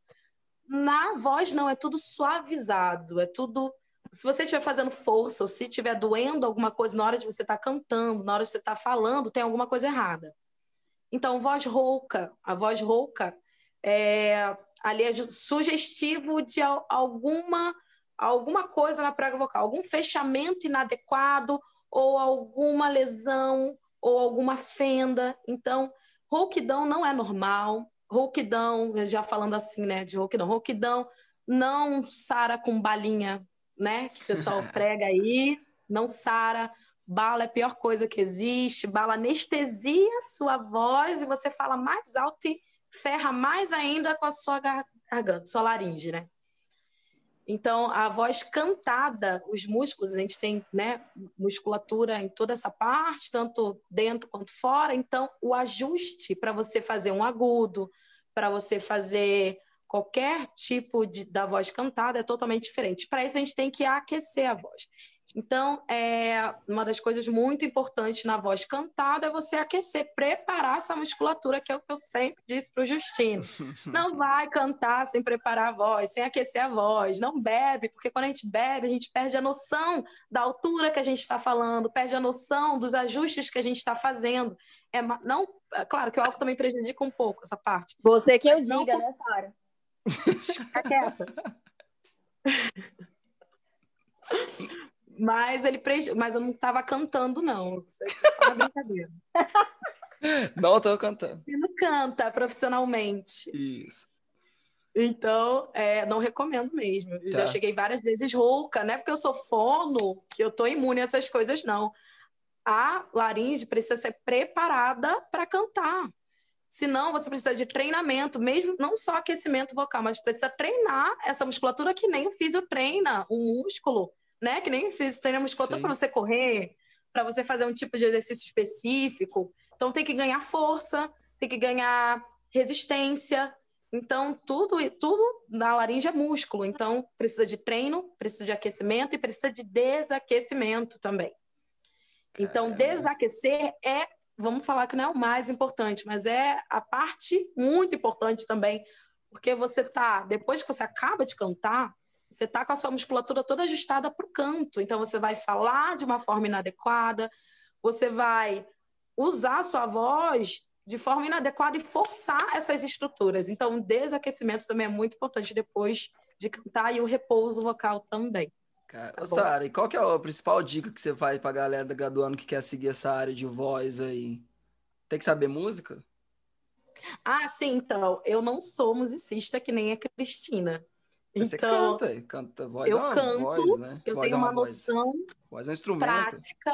Na voz, não, é tudo suavizado, é tudo. Se você estiver fazendo força, ou se estiver doendo alguma coisa na hora de você estar tá cantando, na hora de você estar tá falando, tem alguma coisa errada. Então, voz rouca, a voz rouca é, ali é sugestivo de alguma, alguma coisa na prega vocal, algum fechamento inadequado ou alguma lesão ou alguma fenda. Então, rouquidão não é normal. Rouquidão, já falando assim, né, de rouquidão, rouquidão não sara com balinha, né, que o pessoal prega aí, não sara. Bala é a pior coisa que existe. Bala anestesia sua voz e você fala mais alto e ferra mais ainda com a sua garganta, sua laringe, né? Então, a voz cantada, os músculos, a gente tem né, musculatura em toda essa parte, tanto dentro quanto fora. Então, o ajuste para você fazer um agudo, para você fazer qualquer tipo de, da voz cantada é totalmente diferente. Para isso, a gente tem que aquecer a voz. Então, é, uma das coisas muito importantes na voz cantada é você aquecer, preparar essa musculatura, que é o que eu sempre disse para o Justino. Não vai cantar sem preparar a voz, sem aquecer a voz. Não bebe, porque quando a gente bebe, a gente perde a noção da altura que a gente está falando, perde a noção dos ajustes que a gente está fazendo. É, não, é claro que o álcool também prejudica um pouco essa parte. Você que eu diga, não... né, Sara? Fica quieta. Mas ele pre... mas eu não estava cantando, não. Isso é uma brincadeira. Não estou cantando. Não canta profissionalmente. Isso. Então, é, não recomendo mesmo. Eu tá. já cheguei várias vezes rouca, não é porque eu sou fono que eu tô imune a essas coisas, não. A laringe precisa ser preparada para cantar. Senão, você precisa de treinamento, mesmo não só aquecimento vocal, mas precisa treinar essa musculatura que nem o físio treina um músculo né? Que nem fiz treino musculatura para você correr, para você fazer um tipo de exercício específico. Então tem que ganhar força, tem que ganhar resistência. Então tudo tudo na laringe é músculo. Então precisa de treino, precisa de aquecimento e precisa de desaquecimento também. Então desaquecer é, vamos falar que não é o mais importante, mas é a parte muito importante também, porque você tá depois que você acaba de cantar, você está com a sua musculatura toda ajustada para o canto. Então, você vai falar de uma forma inadequada, você vai usar a sua voz de forma inadequada e forçar essas estruturas. Então, o desaquecimento também é muito importante depois de cantar e o repouso vocal também. Cara, tá Sara, e qual que é a principal dica que você faz para a galera graduando que quer seguir essa área de voz aí? Tem que saber música? Ah, sim, então. Eu não sou musicista que nem a Cristina. Você então, canta, canta voz eu é canto, voz, né? eu voz tenho é uma, uma noção voz é um instrumento. prática,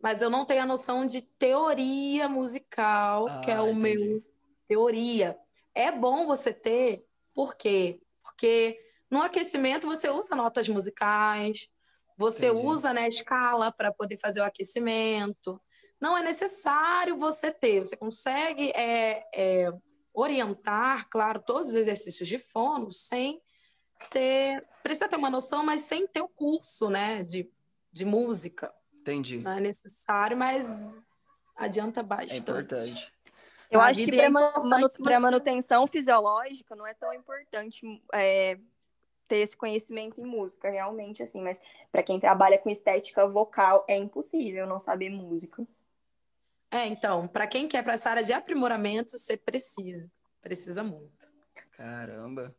mas eu não tenho a noção de teoria musical, ah, que é o entendi. meu teoria. É bom você ter, por quê? Porque no aquecimento você usa notas musicais, você entendi. usa né, escala para poder fazer o aquecimento. Não é necessário você ter, você consegue é, é, orientar, claro, todos os exercícios de fono sem ter. Precisa ter uma noção, mas sem ter o curso, né? De, de música. Entendi. Não é necessário, mas adianta bastante. É importante. Eu acho que para é manu você... manutenção fisiológica não é tão importante é, ter esse conhecimento em música, realmente, assim, mas para quem trabalha com estética vocal é impossível não saber música. É, então, para quem quer para essa área de aprimoramento, você precisa, precisa muito. Caramba.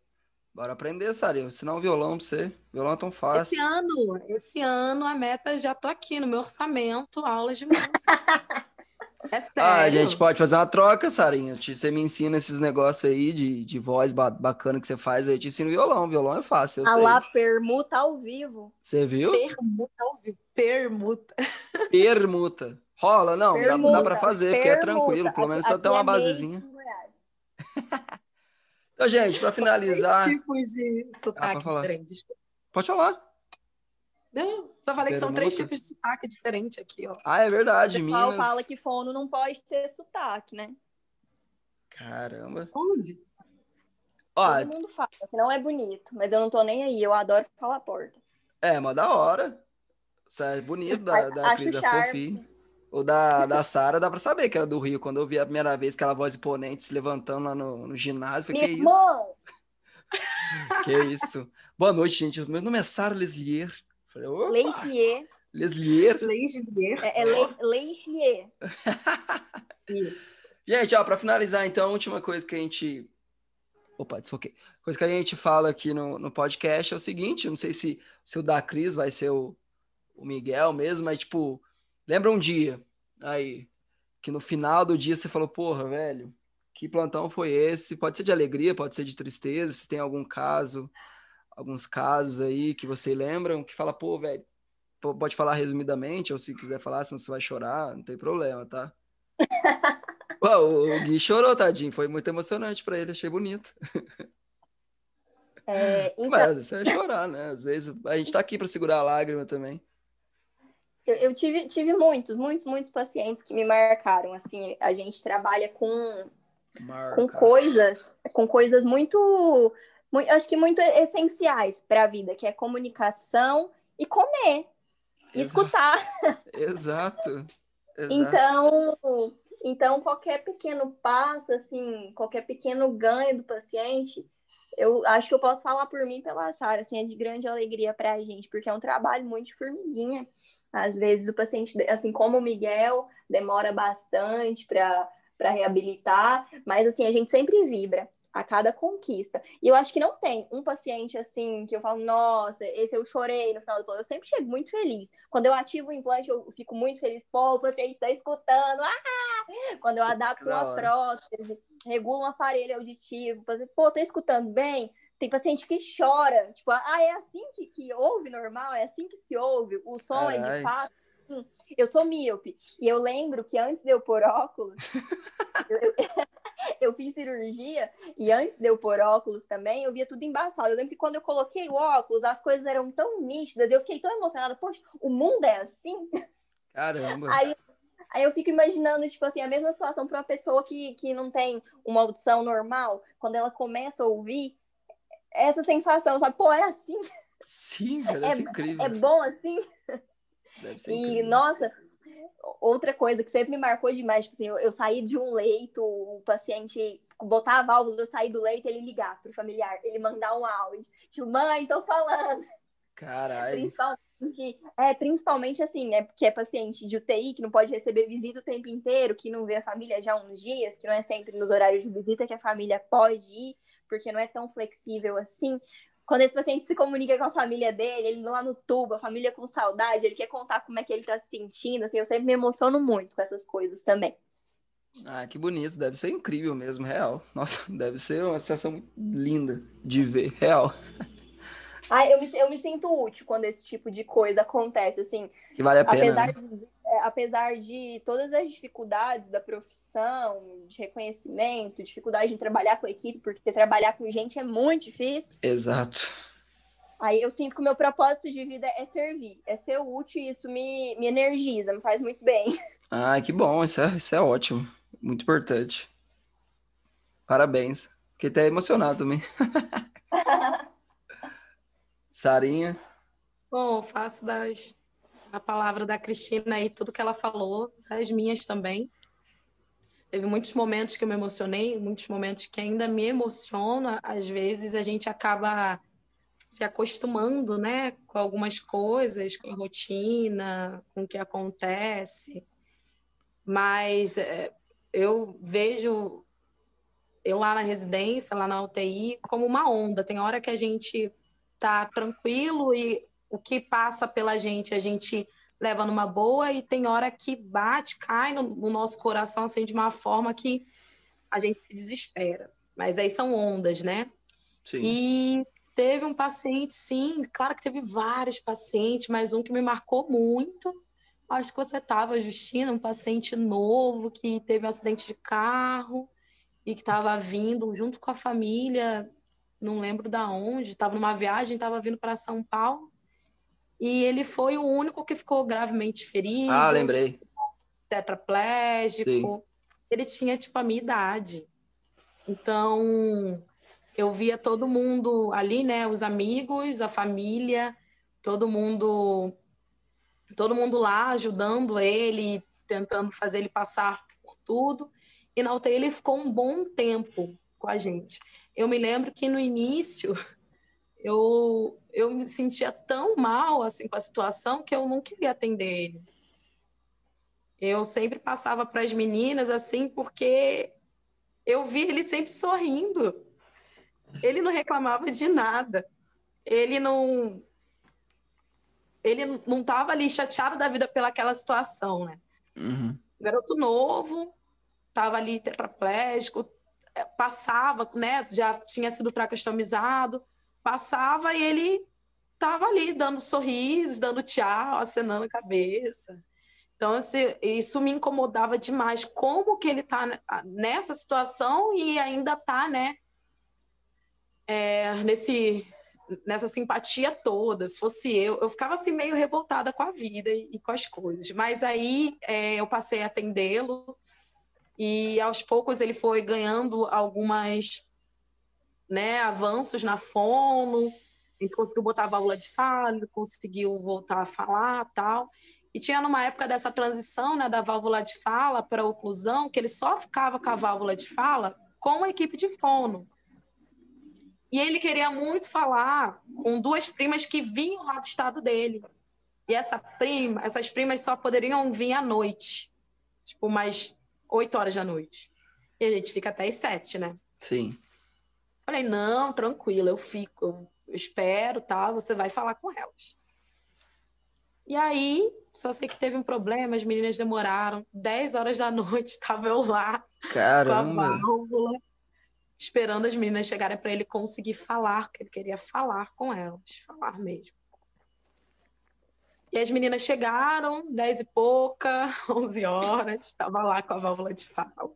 Bora aprender, Sara. Ensinar um violão pra você. Violão é tão fácil. Esse ano, esse ano a meta já tô aqui no meu orçamento, aulas de música. é sério. Ah, a gente pode fazer uma troca, Sarinha. Você me ensina esses negócios aí de, de voz bacana que você faz, aí eu te ensino violão. Violão é fácil, eu a sei. lá, permuta ao vivo. Você viu? Permuta ao vivo. Permuta. Permuta. Rola, não, permuta, dá, dá pra fazer, permuta. porque é tranquilo. Pelo menos só tem uma basezinha. Então, gente, para finalizar. Três tipos de sotaque ah, diferentes. Pode falar. Não, só falei que são três tipos de sotaque diferente aqui, ó. Ah, é verdade, O pessoal fala que fono não pode ter sotaque, né? Caramba. Onde? Ó, Todo mundo fala que não é bonito, mas eu não tô nem aí. Eu adoro falar porta. É, mas da hora. Isso é bonito, da, da Cris é fofinho. O da, da Sara dá pra saber que era do Rio. Quando eu vi a primeira vez aquela voz imponente se levantando lá no, no ginásio, falei, que isso? que isso? Boa noite, gente. Meu nome é Sara Leslier. Falei, Leslier. Leslier. Leslier. É, é Le, Leslier. isso. Gente, ó, pra finalizar, então, a última coisa que a gente Opa, desfoquei. Coisa que a gente fala aqui no, no podcast é o seguinte: não sei se, se o da Cris vai ser o, o Miguel mesmo, mas, tipo, lembra um dia aí que no final do dia você falou, porra, velho, que plantão foi esse? Pode ser de alegria, pode ser de tristeza, se tem algum caso, alguns casos aí que você lembram, que fala, pô, velho, pode falar resumidamente, ou se quiser falar, senão você vai chorar, não tem problema, tá? o Gui chorou, tadinho. Foi muito emocionante para ele, achei bonito. É, então... Mas você vai chorar, né? Às vezes a gente tá aqui para segurar a lágrima também. Eu, eu, tive, tive muitos, muitos, muitos pacientes que me marcaram. Assim, a gente trabalha com, com coisas, com coisas muito, muito, acho que muito essenciais para a vida, que é comunicação e comer, e escutar. Exato. Exato. Então, então, qualquer pequeno passo, assim, qualquer pequeno ganho do paciente, eu acho que eu posso falar por mim pela Sara, assim, é de grande alegria para a gente, porque é um trabalho muito de formiguinha. Às vezes o paciente, assim como o Miguel, demora bastante para reabilitar, mas assim, a gente sempre vibra a cada conquista. E eu acho que não tem um paciente assim que eu falo, nossa, esse eu chorei no final do plano. Eu sempre chego muito feliz. Quando eu ativo o implante, eu fico muito feliz. Pô, o paciente está escutando. Ah! Quando eu adapto uma prótese, regulo um aparelho auditivo, pô, tá escutando bem? Tem paciente que chora, tipo, ah, é assim que, que ouve normal, é assim que se ouve, o som Carai. é de fato. Eu sou míope, e eu lembro que antes de eu pôr óculos, eu, eu, eu fiz cirurgia e antes de eu pôr óculos também, eu via tudo embaçado. Eu lembro que quando eu coloquei o óculos, as coisas eram tão nítidas, eu fiquei tão emocionada. Poxa, o mundo é assim? Caramba! Aí, aí eu fico imaginando, tipo assim, a mesma situação para uma pessoa que, que não tem uma audição normal, quando ela começa a ouvir, essa sensação, sabe? Pô, é assim? Sim, deve é, ser incrível. É bom assim? Deve ser e, incrível. nossa, outra coisa que sempre me marcou demais, tipo assim, eu, eu saí de um leito, o paciente botar a válvula, eu sair do leito, ele ligar pro familiar, ele mandar um áudio, tipo, mãe, tô falando. Caralho. Principalmente, é, principalmente assim, né, porque é paciente de UTI, que não pode receber visita o tempo inteiro, que não vê a família já há uns dias, que não é sempre nos horários de visita que a família pode ir, porque não é tão flexível assim quando esse paciente se comunica com a família dele, ele lá no tubo, a família com saudade, ele quer contar como é que ele tá se sentindo, assim, eu sempre me emociono muito com essas coisas também. Ah, que bonito, deve ser incrível mesmo, real. Nossa, deve ser uma sensação linda de ver, real. Ah, eu me, eu me sinto útil quando esse tipo de coisa acontece, assim. Que vale a pena. Apesar, né? de, apesar de todas as dificuldades da profissão, de reconhecimento, dificuldade de trabalhar com a equipe, porque trabalhar com gente é muito difícil. Exato. Aí eu sinto que o meu propósito de vida é servir, é ser útil e isso me, me energiza, me faz muito bem. Ah, que bom, isso é, isso é ótimo, muito importante. Parabéns. Fiquei até emocionado também. Sarinha? Bom, faço das, a palavra da Cristina e tudo que ela falou, das minhas também. Teve muitos momentos que eu me emocionei, muitos momentos que ainda me emociona. Às vezes a gente acaba se acostumando, né, com algumas coisas, com a rotina, com o que acontece. Mas é, eu vejo eu lá na residência, lá na UTI, como uma onda. Tem hora que a gente tá tranquilo e o que passa pela gente a gente leva numa boa e tem hora que bate, cai no, no nosso coração assim de uma forma que a gente se desespera. Mas aí são ondas, né? Sim. E teve um paciente, sim, claro que teve vários pacientes, mas um que me marcou muito. Acho que você estava, Justina, um paciente novo que teve um acidente de carro e que estava vindo junto com a família não lembro da onde, estava numa viagem, estava vindo para São Paulo. E ele foi o único que ficou gravemente ferido. Ah, lembrei. Tetraplégico. Sim. Ele tinha, tipo, a minha idade. Então, eu via todo mundo ali, né? Os amigos, a família, todo mundo, todo mundo lá ajudando ele, tentando fazer ele passar por tudo. E na UTI ele ficou um bom tempo com a gente. Eu me lembro que no início eu, eu me sentia tão mal assim com a situação que eu não queria atender ele. Eu sempre passava para as meninas assim, porque eu vi ele sempre sorrindo. Ele não reclamava de nada. Ele não ele não estava ali chateado da vida pelaquela situação, né? Uhum. Garoto novo, estava ali tetraplégico, é, passava, né? Já tinha sido tracostomizado, passava e ele estava ali dando sorrisos, dando tchau, acenando a cabeça. Então, isso me incomodava demais. Como que ele está nessa situação e ainda está, né? É, nesse, nessa simpatia toda. Se fosse eu, eu ficava assim meio revoltada com a vida e, e com as coisas. Mas aí é, eu passei a atendê-lo e aos poucos ele foi ganhando algumas né, avanços na fono, a gente conseguiu botar a válvula de fala, conseguiu voltar a falar tal. E tinha numa época dessa transição né, da válvula de fala para a oclusão, que ele só ficava com a válvula de fala com a equipe de fono. E ele queria muito falar com duas primas que vinham lá do estado dele. E essa prima, essas primas só poderiam vir à noite, tipo mais 8 horas da noite. E a gente fica até as 7, né? Sim. Falei, não, tranquilo, eu fico, eu espero, tá? Você vai falar com elas. E aí, só sei que teve um problema, as meninas demoraram. 10 horas da noite, estava eu lá Caramba. com a válvula, esperando as meninas chegarem para ele conseguir falar, que ele queria falar com elas, falar mesmo. E as meninas chegaram, 10 e pouca, 11 horas, estava lá com a válvula de fala,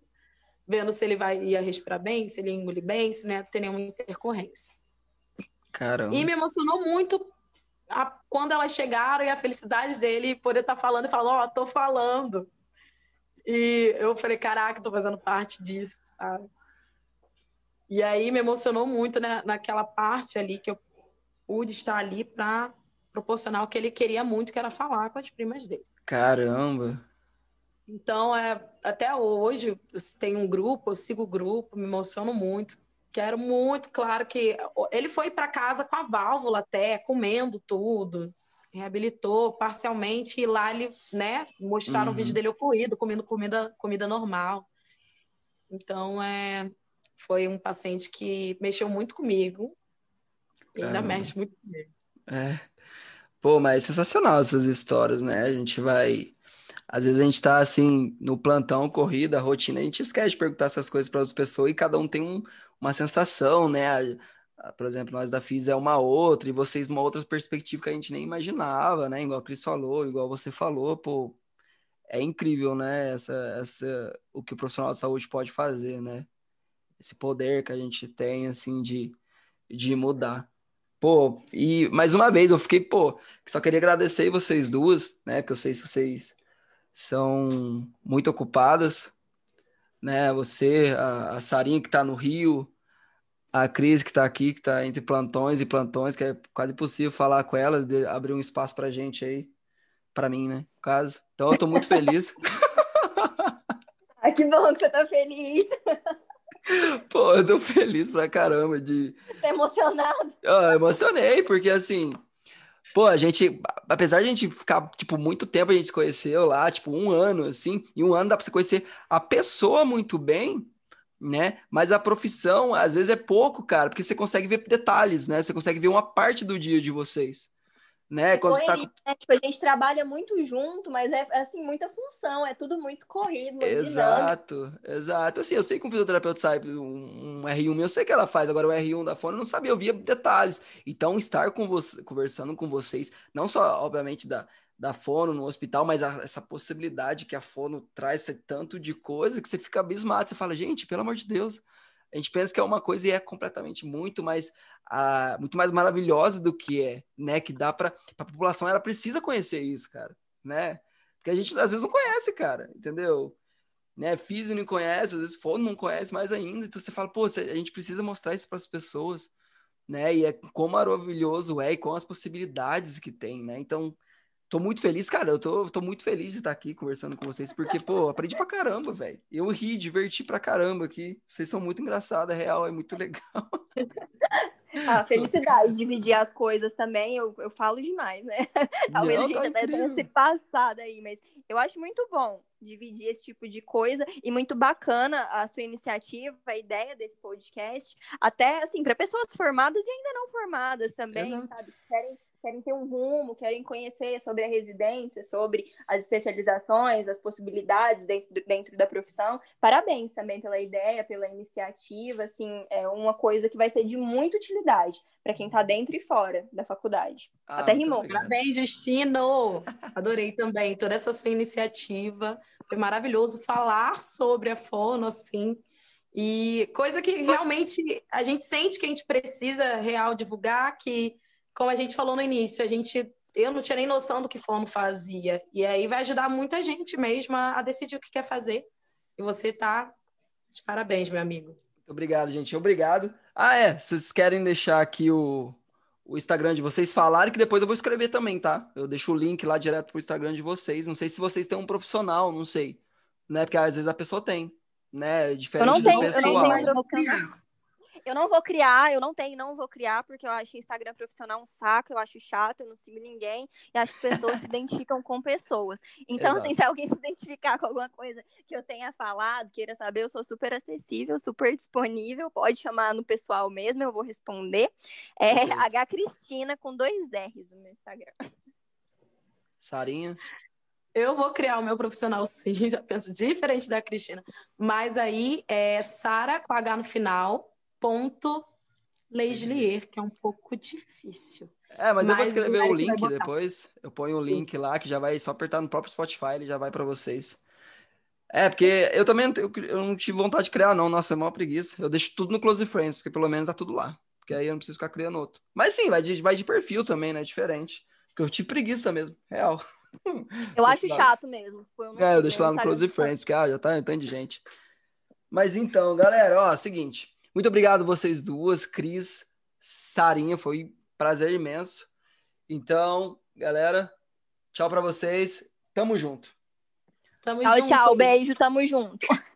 vendo se ele vai, ia respirar bem, se ele ia engolir bem, se não ia ter nenhuma intercorrência. Caramba. E me emocionou muito a, quando elas chegaram e a felicidade dele poder estar tá falando e falar, ó, oh, tô falando. E eu falei, caraca, tô fazendo parte disso, sabe? E aí me emocionou muito né, naquela parte ali que eu pude estar ali para proporcionar o que ele queria muito, que era falar com as primas dele. Caramba! Então, é, até hoje, tem um grupo, eu sigo o grupo, me emociono muito. Quero muito, claro que ele foi para casa com a válvula até, comendo tudo, reabilitou parcialmente e lá ele, né, mostraram uhum. o vídeo dele ocorrido, comendo comida, comida normal. Então, é, foi um paciente que mexeu muito comigo e ainda mexe muito comigo. É. Pô, mas é sensacional essas histórias, né? A gente vai. Às vezes a gente tá assim, no plantão, corrida, rotina, a gente esquece de perguntar essas coisas para as pessoas e cada um tem um, uma sensação, né? Por exemplo, nós da FIS é uma outra, e vocês uma outra perspectiva que a gente nem imaginava, né? Igual a Cris falou, igual você falou, pô, é incrível, né? Essa, essa, o que o profissional de saúde pode fazer, né? Esse poder que a gente tem, assim, de, de mudar. Pô, e mais uma vez eu fiquei, pô, só queria agradecer vocês duas, né? Porque eu sei que vocês são muito ocupadas, né? Você, a, a Sarinha que tá no Rio, a Cris que tá aqui, que tá entre plantões e plantões, que é quase impossível falar com ela, de, abrir um espaço pra gente aí, pra mim, né? No caso. Então eu tô muito feliz. Ai, que bom que você tá feliz. Pô, eu tô feliz pra caramba de. Tá emocionado? Eu emocionei, porque assim. Pô, a gente, apesar de a gente ficar, tipo, muito tempo a gente se conheceu lá, tipo, um ano, assim, e um ano dá pra você conhecer a pessoa muito bem, né? Mas a profissão, às vezes, é pouco, cara, porque você consegue ver detalhes, né? Você consegue ver uma parte do dia de vocês né? Quando está... né? tipo, a gente trabalha muito junto, mas é assim muita função, é tudo muito corrido, muito Exato, dinâmico. exato. Assim, eu sei que um fisioterapeuta sabe um, um R1 eu sei que ela faz, agora o R1 da fone eu não sabia, eu via detalhes. Então, estar com você, conversando com vocês, não só, obviamente, da, da fono no hospital, mas a, essa possibilidade que a fono traz tanto de coisa que você fica abismado, você fala, gente, pelo amor de Deus, a gente pensa que é uma coisa e é completamente muito mais, muito mais maravilhosa do que é, né? Que dá para a população, ela precisa conhecer isso, cara, né? Porque a gente às vezes não conhece, cara, entendeu? né? Físio não conhece, às vezes fono não conhece mais ainda. Então você fala, pô, a gente precisa mostrar isso para as pessoas, né? E é como maravilhoso é e com as possibilidades que tem, né? Então, tô muito feliz, cara. Eu tô, tô muito feliz de estar aqui conversando com vocês, porque, pô, aprendi pra caramba, velho. Eu ri, diverti pra caramba aqui. Vocês são muito engraçados, é real, é muito legal. A felicidade de dividir as coisas também, eu, eu falo demais, né? Talvez Não, a gente tá até tenha se passado aí, mas eu acho muito bom dividir esse tipo de coisa e muito bacana a sua iniciativa, a ideia desse podcast, até assim, para pessoas formadas e ainda não formadas também, Exato. sabe? Que querem querem ter um rumo, querem conhecer sobre a residência, sobre as especializações, as possibilidades dentro, dentro da profissão. Parabéns também pela ideia, pela iniciativa, assim, é uma coisa que vai ser de muita utilidade para quem está dentro e fora da faculdade. Ah, Até rimou. Parabéns, Justino! Adorei também toda essa sua iniciativa. Foi maravilhoso falar sobre a Fono, assim, e coisa que realmente a gente sente que a gente precisa real divulgar, que como a gente falou no início, a gente eu não tinha nem noção do que fono fazia. E aí vai ajudar muita gente mesmo a, a decidir o que quer fazer. E você tá de parabéns, meu amigo. Muito obrigado, gente. Obrigado. Ah, é. Vocês querem deixar aqui o, o Instagram de vocês falarem, que depois eu vou escrever também, tá? Eu deixo o link lá direto pro Instagram de vocês. Não sei se vocês têm um profissional, não sei. Né? Porque às vezes a pessoa tem, né? Diferente eu não tenho, pessoal. Eu não tenho, mas vou criar. Eu não vou criar, eu não tenho, não vou criar, porque eu acho Instagram profissional um saco, eu acho chato, eu não sigo ninguém, e acho que pessoas se identificam com pessoas. Então, assim, se alguém se identificar com alguma coisa que eu tenha falado, queira saber, eu sou super acessível, super disponível, pode chamar no pessoal mesmo, eu vou responder. É H Cristina com dois R's no meu Instagram. Sarinha? Eu vou criar o meu profissional sim, já penso diferente da Cristina. Mas aí é Sara com H no final, ponto Leislier, que é um pouco difícil. É, mas, mas eu vou escrever o link depois. Eu ponho o link lá, que já vai só apertar no próprio Spotify, ele já vai para vocês. É, porque eu também não, eu, eu não tive vontade de criar, não. Nossa, é uma preguiça. Eu deixo tudo no Close Friends, porque pelo menos tá tudo lá. Porque aí eu não preciso ficar criando outro. Mas sim, vai de, vai de perfil também, né? Diferente. Porque eu tive preguiça mesmo, real. Eu acho chato mesmo. Eu é, eu deixo lá no Close Friends, porque ah, já tá um tanto de gente. Mas então, galera, ó, seguinte. Muito obrigado vocês duas, Cris, Sarinha, foi um prazer imenso. Então, galera, tchau para vocês. Tamo junto. Tamo tchau, junto. tchau, beijo, tamo junto.